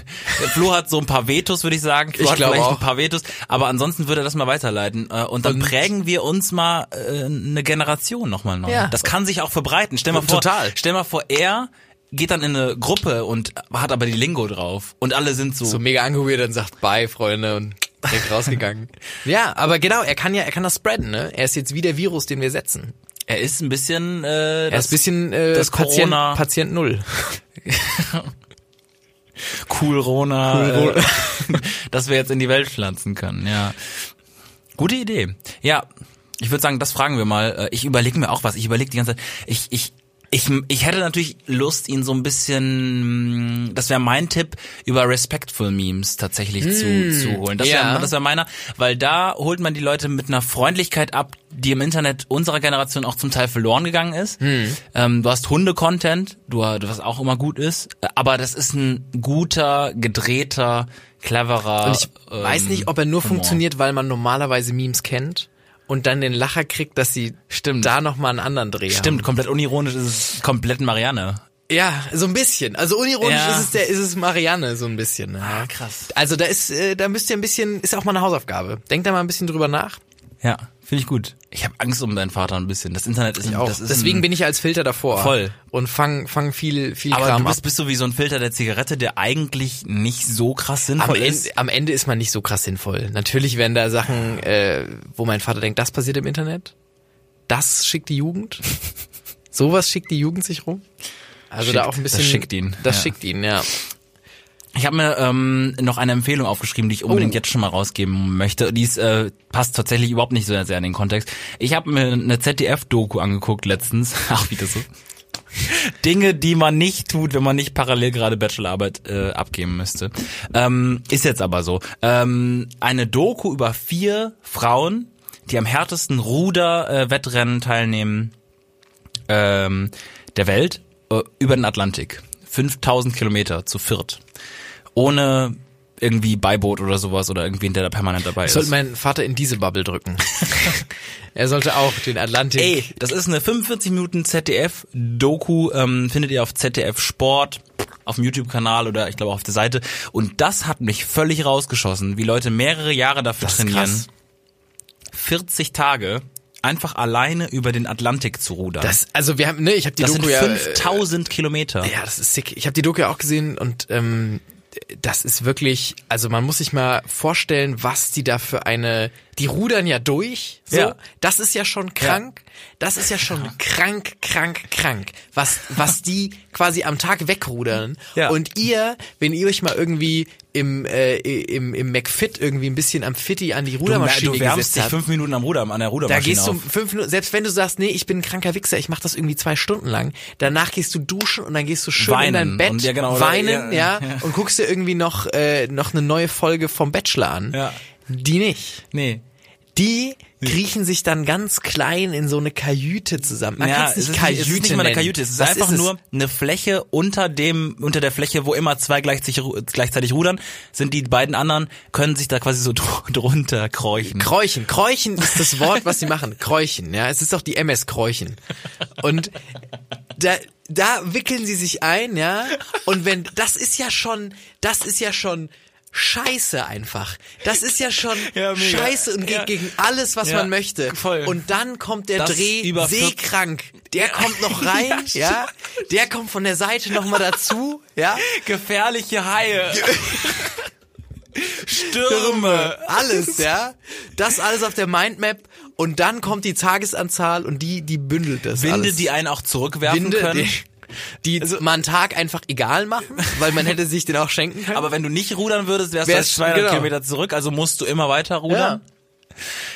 Flo hat so ein paar Vetos, würde ich sagen. Flo Ich hat glaube vielleicht auch. ein paar Vetos, aber ansonsten würde er das mal weiterleiten. Äh, Und dann Und- prägen wir uns mal äh, eine Generation nochmal neu. Ja. Das kann sich auch verbreiten. Stell mal vor, Total. stell mal vor, er geht dann in eine Gruppe und hat aber die Lingo drauf und alle sind so, So mega angewidert und sagt Bye, Freunde und direkt rausgegangen. ja, aber genau, er kann ja, er kann das spreaden, ne? Er ist jetzt wie der Virus, den wir setzen. er ist ein bisschen äh, Er ist ein bisschen äh, das Patient, Corona- Patient Null. cool Rona, äh, dass wir jetzt in die Welt pflanzen können, ja. Gute Idee. Ja, ich würde sagen, das fragen wir mal. Äh, Ich überlege mir auch was. Ich überlege die ganze Zeit. Ich, ich, ich, ich hätte natürlich Lust, ihn so ein bisschen, das wäre mein Tipp, über Respectful Memes tatsächlich zu, zu holen. Das ja. wäre das wär meiner, weil da holt man die Leute mit einer Freundlichkeit ab, die im Internet unserer Generation auch zum Teil verloren gegangen ist. Ähm, du hast Hunde-Content, du, was auch immer gut ist, aber das ist ein guter, gedrehter, cleverer. Und ich weiß nicht, ob er nur funktioniert, weil man normalerweise Memes kennt und dann den Lacher kriegt, dass sie Stimmt. da nochmal einen anderen Dreh Stimmt, komplett unironisch ist es komplett Marianne. haben. Ja, so ein bisschen. Also unironisch Ja. ist es der, ist es Marianne so ein bisschen. Ja. krass. Also da ist, äh, da müsst ihr ein bisschen, ist auch mal eine Hausaufgabe. Denkt da mal ein bisschen drüber nach. Ja, finde ich gut. Ich habe Angst um deinen Vater ein bisschen. Das Internet ist, ein, Auch. das ist Deswegen bin ich als Filter davor. Voll. Und fang, fang viel, viel aber Kram du bist, ab. bist so wie so ein Filter der Zigarette, der eigentlich nicht so krass Am sinnvoll Ende, ist. am Ende ist man nicht so krass sinnvoll. Natürlich werden da Sachen, äh, wo mein Vater denkt, das passiert im Internet. Das schickt die Jugend. Sowas schickt die Jugend sich rum. Also da Schickt. auch ein bisschen. Das schickt ihn, Das ja. schickt ihn, ja. Ich habe mir ähm, noch eine Empfehlung aufgeschrieben, die ich unbedingt Oh. jetzt schon mal rausgeben möchte. Die ist, äh, passt tatsächlich überhaupt nicht so sehr in den Kontext. Ich habe mir eine ZDF-Doku angeguckt letztens. Ach, wieder so. Dinge, die man nicht tut, wenn man nicht parallel gerade Bachelorarbeit äh, abgeben müsste. Ähm, ist jetzt aber so. Ähm, eine Doku über vier Frauen, die am härtesten Ruder-Wettrennen teilnehmen ähm, der Welt äh, über den Atlantik. 5000 Kilometer zu viert. Ohne irgendwie Beiboot oder sowas oder irgendwen, der da permanent dabei Ich ist. sollte meinen Vater in diese Bubble drücken. er sollte auch den Atlantik. Ey, das ist eine 45 Minuten ZDF-Doku, ähm, findet ihr auf ZDF Sport, auf dem YouTube-Kanal oder ich glaube auch auf der Seite. Und das hat mich völlig rausgeschossen, wie Leute mehrere Jahre dafür Das ist trainieren, krass. 40 Tage einfach alleine über den Atlantik zu rudern. Das, also wir haben, ne, ich habe die das Doku sind ja. 5000 Kilometer. Ja, das ist sick. Ich habe die Doku ja auch gesehen und ähm, das ist wirklich, also man muss sich mal vorstellen, was die da für eine, die rudern ja durch, so. Ja. Das ist ja schon krank. Das ist ja schon krank, krank, krank. Was, was die quasi am Tag wegrudern. Ja. Und ihr, wenn ihr euch mal irgendwie im, äh, im, im McFit irgendwie ein bisschen am Fitti an die Du, Rudermaschine du wärmst gesetzt dich habt, fünf Minuten am Ruder, an der da Rudermaschine gehst du fünf Minuten, selbst wenn du sagst, nee, ich bin ein kranker Wichser, ich mach das irgendwie zwei Stunden lang, danach gehst du duschen und dann gehst du schön in Weinen dein Bett, und- ja, genau, weinen, ja, ja, ja. und guckst dir irgendwie noch, äh, noch eine neue Folge vom Bachelor an. Ja. Die nicht. Nee. Die kriechen sich dann ganz klein in so eine Kajüte zusammen. Man ja, kann es nicht ist, Kajüte es ist nicht mal eine. Kajüte, es ist Was einfach es? nur eine Fläche unter dem, unter der Fläche, wo immer zwei gleichzeitig, gleichzeitig rudern, sind die beiden anderen, können sich da quasi so dr- drunter kräuchen. Kräuchen. Kräuchen ist das Wort, was sie machen. Kräuchen, ja. Es ist doch die MS Kräuchen. Und da, da wickeln sie sich ein, ja. Und wenn, das ist ja schon, das ist ja schon Scheiße einfach. Das ist ja schon Ja. Scheiße und geht Ja. gegen alles, was Ja, man möchte. voll. Und dann kommt der Das Dreh seekrank. Der kommt noch rein, ja. Der kommt von der Seite noch mal dazu, ja. Gefährliche Haie. Stürme. alles, ja. Das alles auf der Mindmap und dann kommt die Tagesanzahl und die, die bündelt das Winde, alles. die einen auch zurückwerfen Winde, können. die, die mal einen Tag einfach egal machen, weil man hätte sich den auch schenken können. Aber wenn du nicht rudern würdest, wärst du Wär's- erst 200 genau. Kilometer zurück, also musst du immer weiter rudern.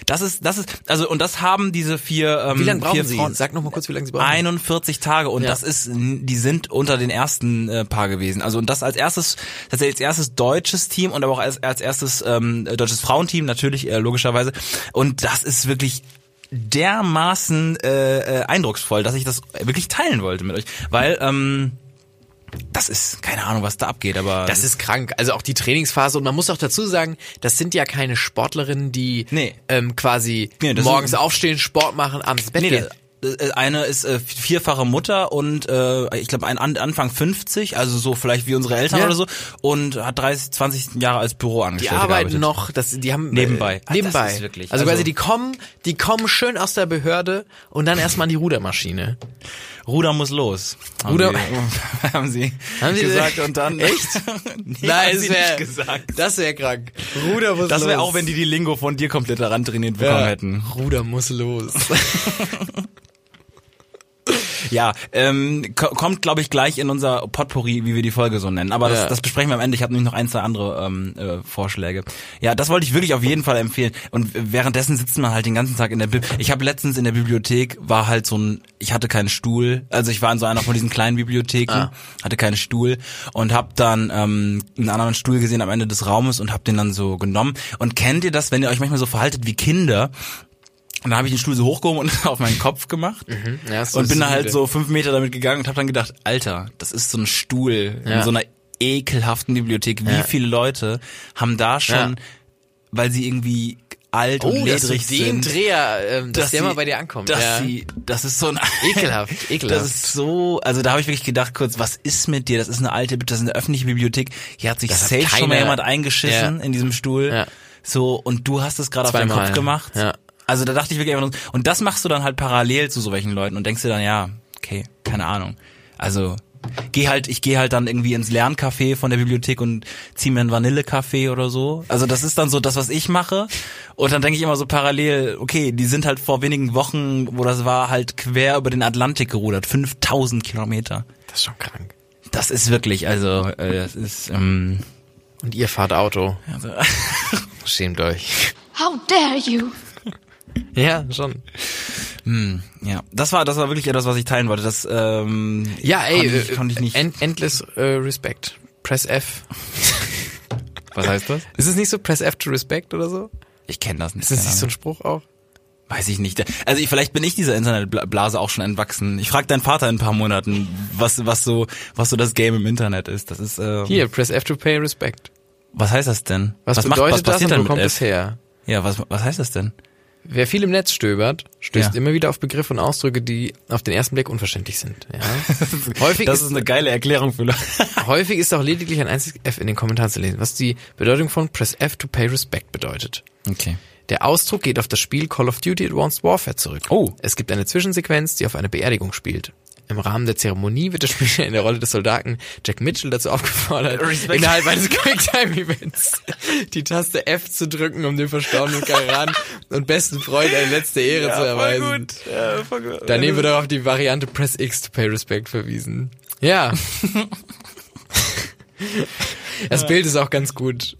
Das ist, das ist, also, und das haben diese vier, ähm, wie lange vier brauchen Sie? Frauen. Sag noch mal kurz, wie lange Sie brauchen. 41 Tage und Ja. das ist, die sind unter den ersten äh, Paar gewesen. Also und das als erstes, tatsächlich als erstes deutsches Team und aber auch als, als erstes ähm, deutsches Frauenteam natürlich äh, logischerweise. Und das ist wirklich dermaßen äh, äh, eindrucksvoll, dass ich das wirklich teilen wollte mit euch, weil ähm, das ist keine Ahnung, was da abgeht, aber Das ist krank. Also auch die Trainingsphase. Und man muss auch dazu sagen, das sind ja keine Sportlerinnen, die Nee. ähm, quasi Nee, morgens sind- aufstehen, Sport machen, abends ins Bett Nee, gehen. Das, äh, eine ist äh, vierfache Mutter und äh, ich glaube ein An Anfang 50, also so vielleicht wie unsere Eltern Ja. oder so und hat 30, 20 Jahre als Die Büroangestellte arbeiten gearbeitet. noch, das, die haben Nebenbei. Äh, nebenbei. das ist wirklich- also, also- quasi die kommen, die kommen schön aus der Behörde und dann erstmal an die Rudermaschine. Ruder muss los. Haben Ruder- sie, haben sie, Haben sie gesagt und dann Echt? nee, Nein, haben sie das wär, nicht gesagt. Das wäre krank. Ruder muss Das los. wäre auch, wenn die die Lingo von dir komplett daran trainiert bekommen ja. hätten. Ruder muss los. Ja, ähm, ko- kommt glaube ich gleich in unser Potpourri, wie wir die Folge so nennen. Aber das, Ja. das besprechen wir am Ende. Ich habe nämlich noch ein, zwei andere ähm, äh, Vorschläge. Ja, das wollte ich wirklich auf jeden Fall empfehlen. Und währenddessen sitzt man halt den ganzen Tag in der Bib. Ich habe letztens in der Bibliothek war halt so ein, ich hatte keinen Stuhl. Also ich war in so einer von diesen kleinen Bibliotheken, Ah. hatte keinen Stuhl und habe dann ähm, einen anderen Stuhl gesehen am Ende des Raumes und habe den dann so genommen. Und kennt ihr das, wenn ihr euch manchmal so verhaltet wie Kinder? Und dann habe ich den Stuhl so hochgehoben und auf meinen Kopf gemacht Ja, so und bin da halt so fünf Meter damit gegangen und habe dann gedacht, Alter, das ist so ein Stuhl Ja. in so einer ekelhaften Bibliothek. Wie Ja. viele Leute haben da schon, weil sie irgendwie alt und Oh, dass du ledrig den sind, Dreher, ähm, dass, der sie- mal bei dir ankommt. Dass ja. sie, das ist so ein Ekelhaft, ekelhaft. Das ist so, also da habe ich wirklich gedacht kurz, was ist mit dir? Das ist eine alte, das ist eine öffentliche Bibliothek. Hier hat sich Das hat safe schon mal jemand eingeschissen Ja. in diesem Stuhl. Ja. So, und du hast es gerade auf deinen Zweimal. Kopf gemacht. Ja. Also da dachte ich wirklich einfach, nur- und das machst du dann halt parallel zu so welchen Leuten und denkst dir dann, ja, okay, keine Ahnung. Also geh halt, ich gehe halt dann irgendwie ins Lerncafé von der Bibliothek und zieh mir einen Vanillekaffee oder so. Also das ist dann so das, was ich mache. Und dann denke ich immer so parallel, okay, die sind halt vor wenigen Wochen, wo das war, halt quer über den Atlantik gerudert, 5000 Kilometer. Das ist schon krank. Das ist wirklich, also äh, das ist, ähm, Und ihr fahrt Auto. also, Schämt euch. How dare you? Ja, schon. hm, ja, das war, das war wirklich etwas, was ich teilen wollte. Das, ähm, Ja, ey, konnte ich, äh, konnte ich nicht. End, endless äh, Respect. Press F. was heißt das? Ist es nicht so Press F to Respect oder so? Ich kenne das nicht. Ist das keine nicht so ein. Spruch auch? Weiß ich nicht. Also ich, vielleicht bin ich dieser Internetblase auch schon entwachsen. Ich frage deinen Vater in ein paar Monaten, was was so was so das Game im Internet ist. Das ist äh, Hier, Press F to pay respect. Was heißt das denn? Was, macht- bedeutet das passiert und denn wo kommt es her? Ja, was, was heißt das denn? Wer viel im Netz stöbert, stößt Ja. immer wieder auf Begriffe und Ausdrücke, die auf den ersten Blick unverständlich sind. Ja. häufig, Das ist, ist eine geile Erklärung für Leute. häufig ist auch lediglich ein einziges F in den Kommentaren zu lesen, was die Bedeutung von Press F to pay respect bedeutet. Okay. Der Ausdruck geht auf das Spiel Call of Duty Advanced Warfare zurück. Oh. Es gibt eine Zwischensequenz, die auf eine Beerdigung spielt. Im Rahmen der Zeremonie wird der Spieler in der Rolle des Soldaten Jack Mitchell dazu aufgefordert, Respekt. innerhalb eines Quicktime-Events die Taste F zu drücken, um dem verstorbenen Karan und besten Freund eine letzte Ehre zu erweisen. Ja, voll gut. Daneben wird auch auf die Variante Press X to pay respect verwiesen. Ja. Das Bild ist auch ganz gut.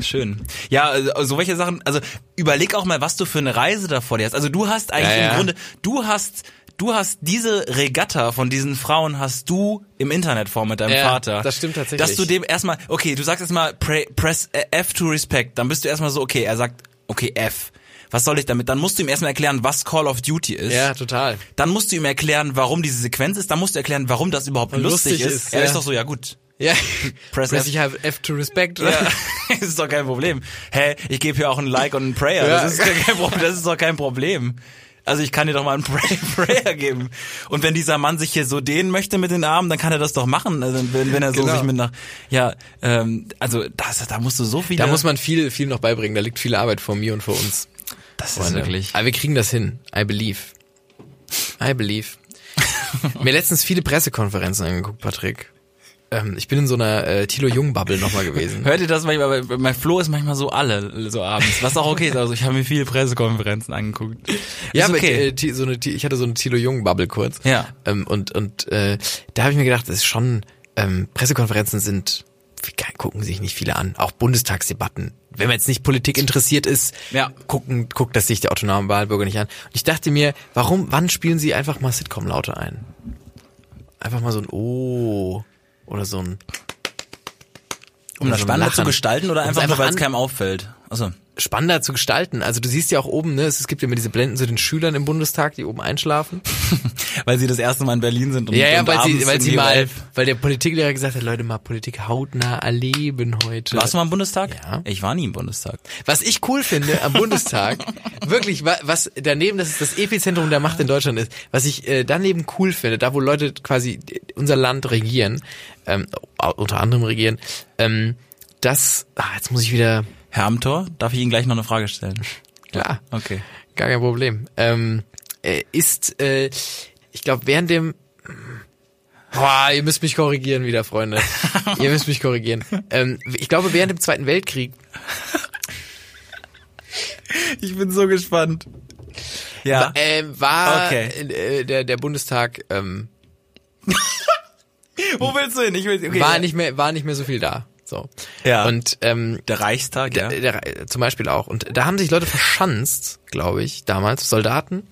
Schön. Ja, also, so welche Sachen, also überleg auch mal, was du für eine Reise da vor dir hast. Also du hast eigentlich Ja, ja. im Grunde, du hast, du hast diese Regatta von diesen Frauen hast du im Internet vor mit deinem Ja, Vater. das stimmt tatsächlich. Dass du dem erstmal, okay, du sagst erstmal pre, press F to respect, dann bist du erstmal so, okay, er sagt, okay, F. Was soll ich damit? Dann musst du ihm erstmal erklären, was Call of Duty ist. Ja, total. Dann musst du ihm erklären, warum diese Sequenz ist. Dann musst du erklären, warum das überhaupt lustig, lustig ist. ist, Er ja. ist doch so, ja gut. Ja. Press Press F. ich have F to respect. Ja, das ist doch kein Problem. Hä, ich gebe hier auch ein Like und ein Prayer. Ja. Das, ist kein Problem. das ist doch kein Problem. Also ich kann dir doch mal einen Pray Prayer geben. Und wenn dieser Mann sich hier so dehnen möchte mit den Armen, dann kann er das doch machen. Also wenn, wenn er so Genau. sich mit nach, ja, ähm, also das, da musst du so viel. Da muss man viel, viel noch beibringen. Da liegt viel Arbeit vor mir und vor uns. das ist Freunde. wirklich. Aber wir kriegen das hin. I believe. I believe. Mir letztens viele Pressekonferenzen angeguckt, Patrick. Ähm, ich bin in so einer äh, Thilo Jung Bubble nochmal gewesen. Hört ihr das manchmal? Mein Flo ist manchmal so alle so abends, was auch okay ist. Also ich habe mir viele Pressekonferenzen angeguckt. Ja, ist aber okay. äh, so eine, ich hatte so eine Thilo Jung Bubble kurz. Ja. Ähm, und und äh, da habe ich mir gedacht, das ist schon ähm, Pressekonferenzen sind gucken sich nicht viele an. Auch Bundestagsdebatten. Wenn man jetzt nicht Politik interessiert ist, Ja. gucken, guckt das sich der autonomen Wahlbürger nicht an. Und ich dachte mir, warum, wann spielen sie einfach mal Sitcom-Laute ein? Einfach mal so ein Oh oder so ein um das spannender zu gestalten oder einfach, nur, einfach weil es keinem auffällt? Also spannender zu gestalten. Also du siehst ja auch oben, ne, es gibt ja immer diese Blenden zu den Schülern im Bundestag, die oben einschlafen. weil sie das erste Mal in Berlin sind und, Ja, ja, und weil sie, weil sie mal, elf- weil der Politiklehrer gesagt hat, Leute, mal Politik hautnah erleben heute. Warst du mal im Bundestag? Ja. Ich war nie im Bundestag. Was ich cool finde am Bundestag, wirklich, wa- was daneben, dass es das Epizentrum der Macht in Deutschland ist, was ich äh, daneben cool finde, da wo Leute quasi unser Land regieren, ähm, unter anderem regieren, ähm, das, ah, jetzt muss ich wieder, Herr Amthor, darf ich Ihnen gleich noch eine Frage stellen? klar, Okay. gar kein Problem, ähm, äh, ist, äh, ich glaube, während dem Boah, ihr müsst mich korrigieren wieder, Freunde. ihr müsst mich korrigieren. Ähm, ich glaube, während dem Zweiten Weltkrieg Ich bin so gespannt. Ja. ähm, war Okay. äh, der, der Bundestag ähm, Wo willst du hin? Ich will, okay. war nicht mehr war nicht mehr so viel da. So. Ja. Und ähm, der Reichstag, ja. der, der, zum Beispiel auch. Und da haben sich Leute verschanzt, glaube ich, damals, Soldaten.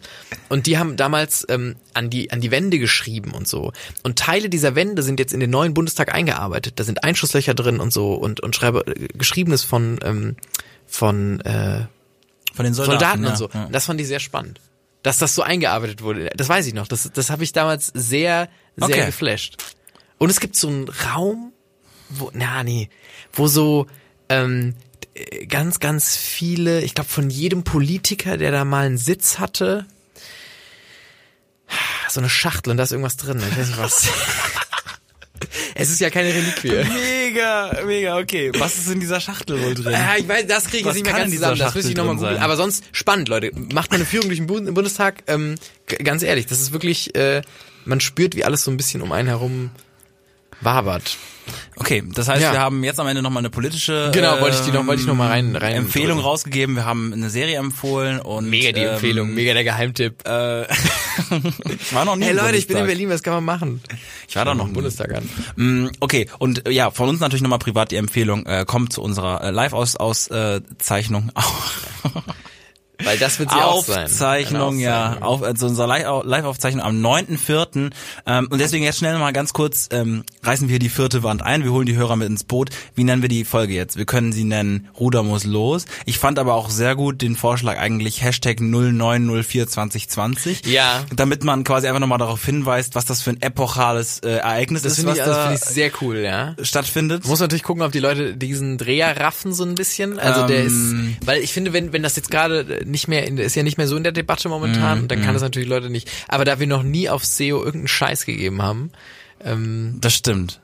Und die haben damals ähm, an, die, an die Wände geschrieben und so. Und Teile dieser Wände sind jetzt in den neuen Bundestag eingearbeitet. Da sind Einschusslöcher drin und so und, und schreibe, Geschriebenes von, ähm, von äh, Von den Soldaten, Soldaten, ja. und so. Ja. Das fand ich sehr spannend. Dass das so eingearbeitet wurde. Das weiß ich noch. Das, das habe ich damals sehr, sehr Okay. geflasht. Und es gibt so einen Raum, wo, na nee, wo so ähm, äh, ganz, ganz viele, ich glaube von jedem Politiker, der da mal einen Sitz hatte, so eine Schachtel und da ist irgendwas drin. Ich weiß nicht was. es ist ja keine Reliquie. Mega, mega, okay. Was ist in dieser Schachtel wohl drin? Ja, ich weiß, das kriege ich Was jetzt nicht mehr ganz zusammen. Das müsste ich Schachtel nochmal googeln. Aber sonst spannend, Leute. Macht mal eine Führung durch den Bundestag. Ähm, ganz ehrlich, das ist wirklich, äh, man spürt, wie alles so ein bisschen um einen herum wabert. Okay, das heißt, Ja. wir haben jetzt am Ende nochmal eine politische Genau, wollte ich die noch- wollte ich noch mal rein- rein Empfehlung drücken. rausgegeben. Wir haben eine Serie empfohlen und Mega die ähm, Empfehlung, mega der Geheimtipp. Äh, ich war noch nie hey Leute, ich bin in Bundestag. Berlin, was kann man machen? Ich war da noch im. Bundestag an. Mm, Okay, und äh, ja, von uns natürlich nochmal privat die Empfehlung, äh, kommt zu unserer äh, Live-Auszeichnung. Weil das wird sie auch sein. Aufzeichnung, Eine ja. Aufzeichnung. Auf, also unsere Live- Live-Aufzeichnung am 9.4. Ähm, und deswegen jetzt schnell mal ganz kurz, ähm, reißen wir die vierte Wand ein. Wir holen die Hörer mit ins Boot. Wie nennen wir die Folge jetzt? Wir können sie nennen Ruder muss los. Ich fand aber auch sehr gut den Vorschlag eigentlich Hashtag 09042020. Ja. Damit man quasi einfach nochmal darauf hinweist, was das für ein epochales äh, Ereignis Das ist, finde was ich, also da finde ich sehr cool, ja. stattfindet. Muss natürlich gucken, ob die Leute diesen Dreher raffen so ein bisschen. Also der ist, Ähm. weil ich finde, wenn wenn das jetzt gerade nicht mehr, in, ist ja nicht mehr so in der Debatte momentan, und dann kann das natürlich Leute nicht. Aber da wir noch nie auf SEO irgendeinen Scheiß gegeben haben, ähm, Das stimmt.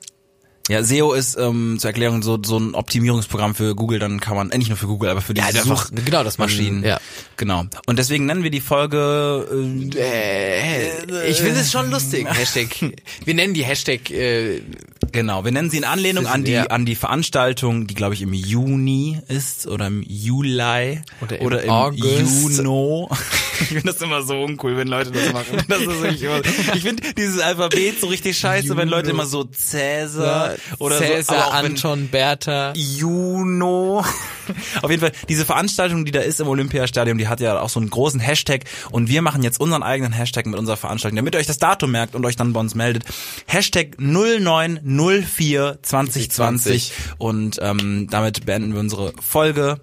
Ja, SEO ist ähm, zur Erklärung so so ein Optimierungsprogramm für Google, dann kann man, äh, nicht nur für Google, aber für die Ja, einfach- genau, dass man- Suchmaschinen. ja. Genau. Und deswegen nennen wir die Folge äh, äh, ich finde es schon lustig. Hashtag. Wir nennen die Hashtag. Äh, genau, wir nennen sie in Anlehnung an die Ja. an die Veranstaltung, die glaube ich im Juni ist oder im Juli Oder im August. Juno. Ich finde das immer so uncool, wenn Leute das machen. Das ich finde dieses Alphabet so richtig scheiße, wenn Leute immer so Cäsar oder so. Cäsar, wenn- Anton, Bertha. Juno. Auf jeden Fall, diese Veranstaltung, die da ist im Olympiastadion, die hat ja auch so einen großen Hashtag und wir machen jetzt unseren eigenen Hashtag mit unserer Veranstaltung, damit ihr euch das Datum merkt und euch dann bei uns meldet. Hashtag 09042020 und ähm, damit beenden wir unsere Folge.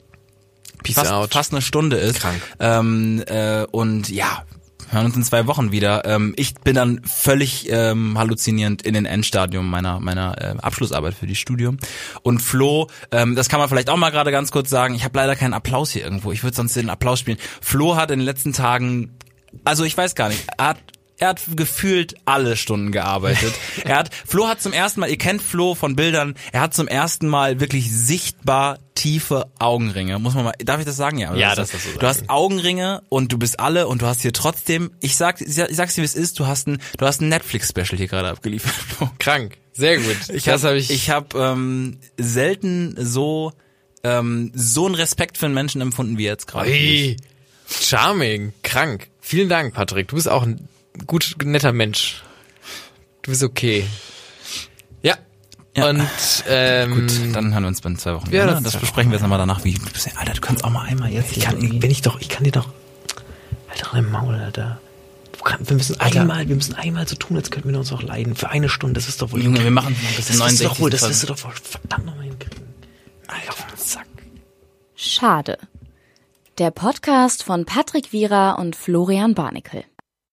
Peace fast, out. fast eine Stunde ist. Krank. Ähm, äh, und ja, hören uns in zwei Wochen wieder. Ähm, ich bin dann völlig ähm, halluzinierend in den Endstadium meiner meiner äh, Abschlussarbeit für die Studium. Und Flo, ähm, das kann man vielleicht auch mal gerade ganz kurz sagen. Ich habe leider keinen Applaus hier irgendwo. Ich würde sonst den Applaus spielen. Flo hat in den letzten Tagen, also ich weiß gar nicht, er hat er hat gefühlt alle Stunden gearbeitet. er hat, Flo hat zum ersten Mal, ihr kennt Flo von Bildern, er hat zum ersten Mal wirklich sichtbar tiefe Augenringe. Muss man mal, darf ich das sagen? Ja, Ja, das das darfst du Du hast. Augenringe und du bist alle und du hast hier trotzdem, ich sag, ich sag's dir wie es ist, du hast ein, du hast ein Netflix-Special hier gerade abgeliefert. Krank. Sehr gut. Ich das habe habe ich. ich hab, ähm, selten so ähm, so einen Respekt für einen Menschen empfunden wie jetzt gerade. Charming, krank. Vielen Dank, Patrick. Du bist auch ein gut netter Mensch. Du bist okay. Ja. Ja. Und ähm, Gut, dann hören wir uns in zwei Wochen. Ja, wieder, das- ne? das besprechen wir jetzt nochmal danach. Wie, du bist ja- Alter, du kannst auch mal einmal jetzt. Ich kann, wenn ich doch, ich kann dir doch, halt doch im Maul, Alter. Wir müssen einmal, wir müssen einmal so tun, als könnten wir uns auch leiden. Für eine Stunde, das ist doch wohl. Junge, wir machen noch bis das zum wirst du doch wohl, das 69. wirst du doch wohl verdammt nochmal hinkriegen. Alter, auf den Sack. Schade. Der Podcast von Patrick Wierer und Florian Barnikel.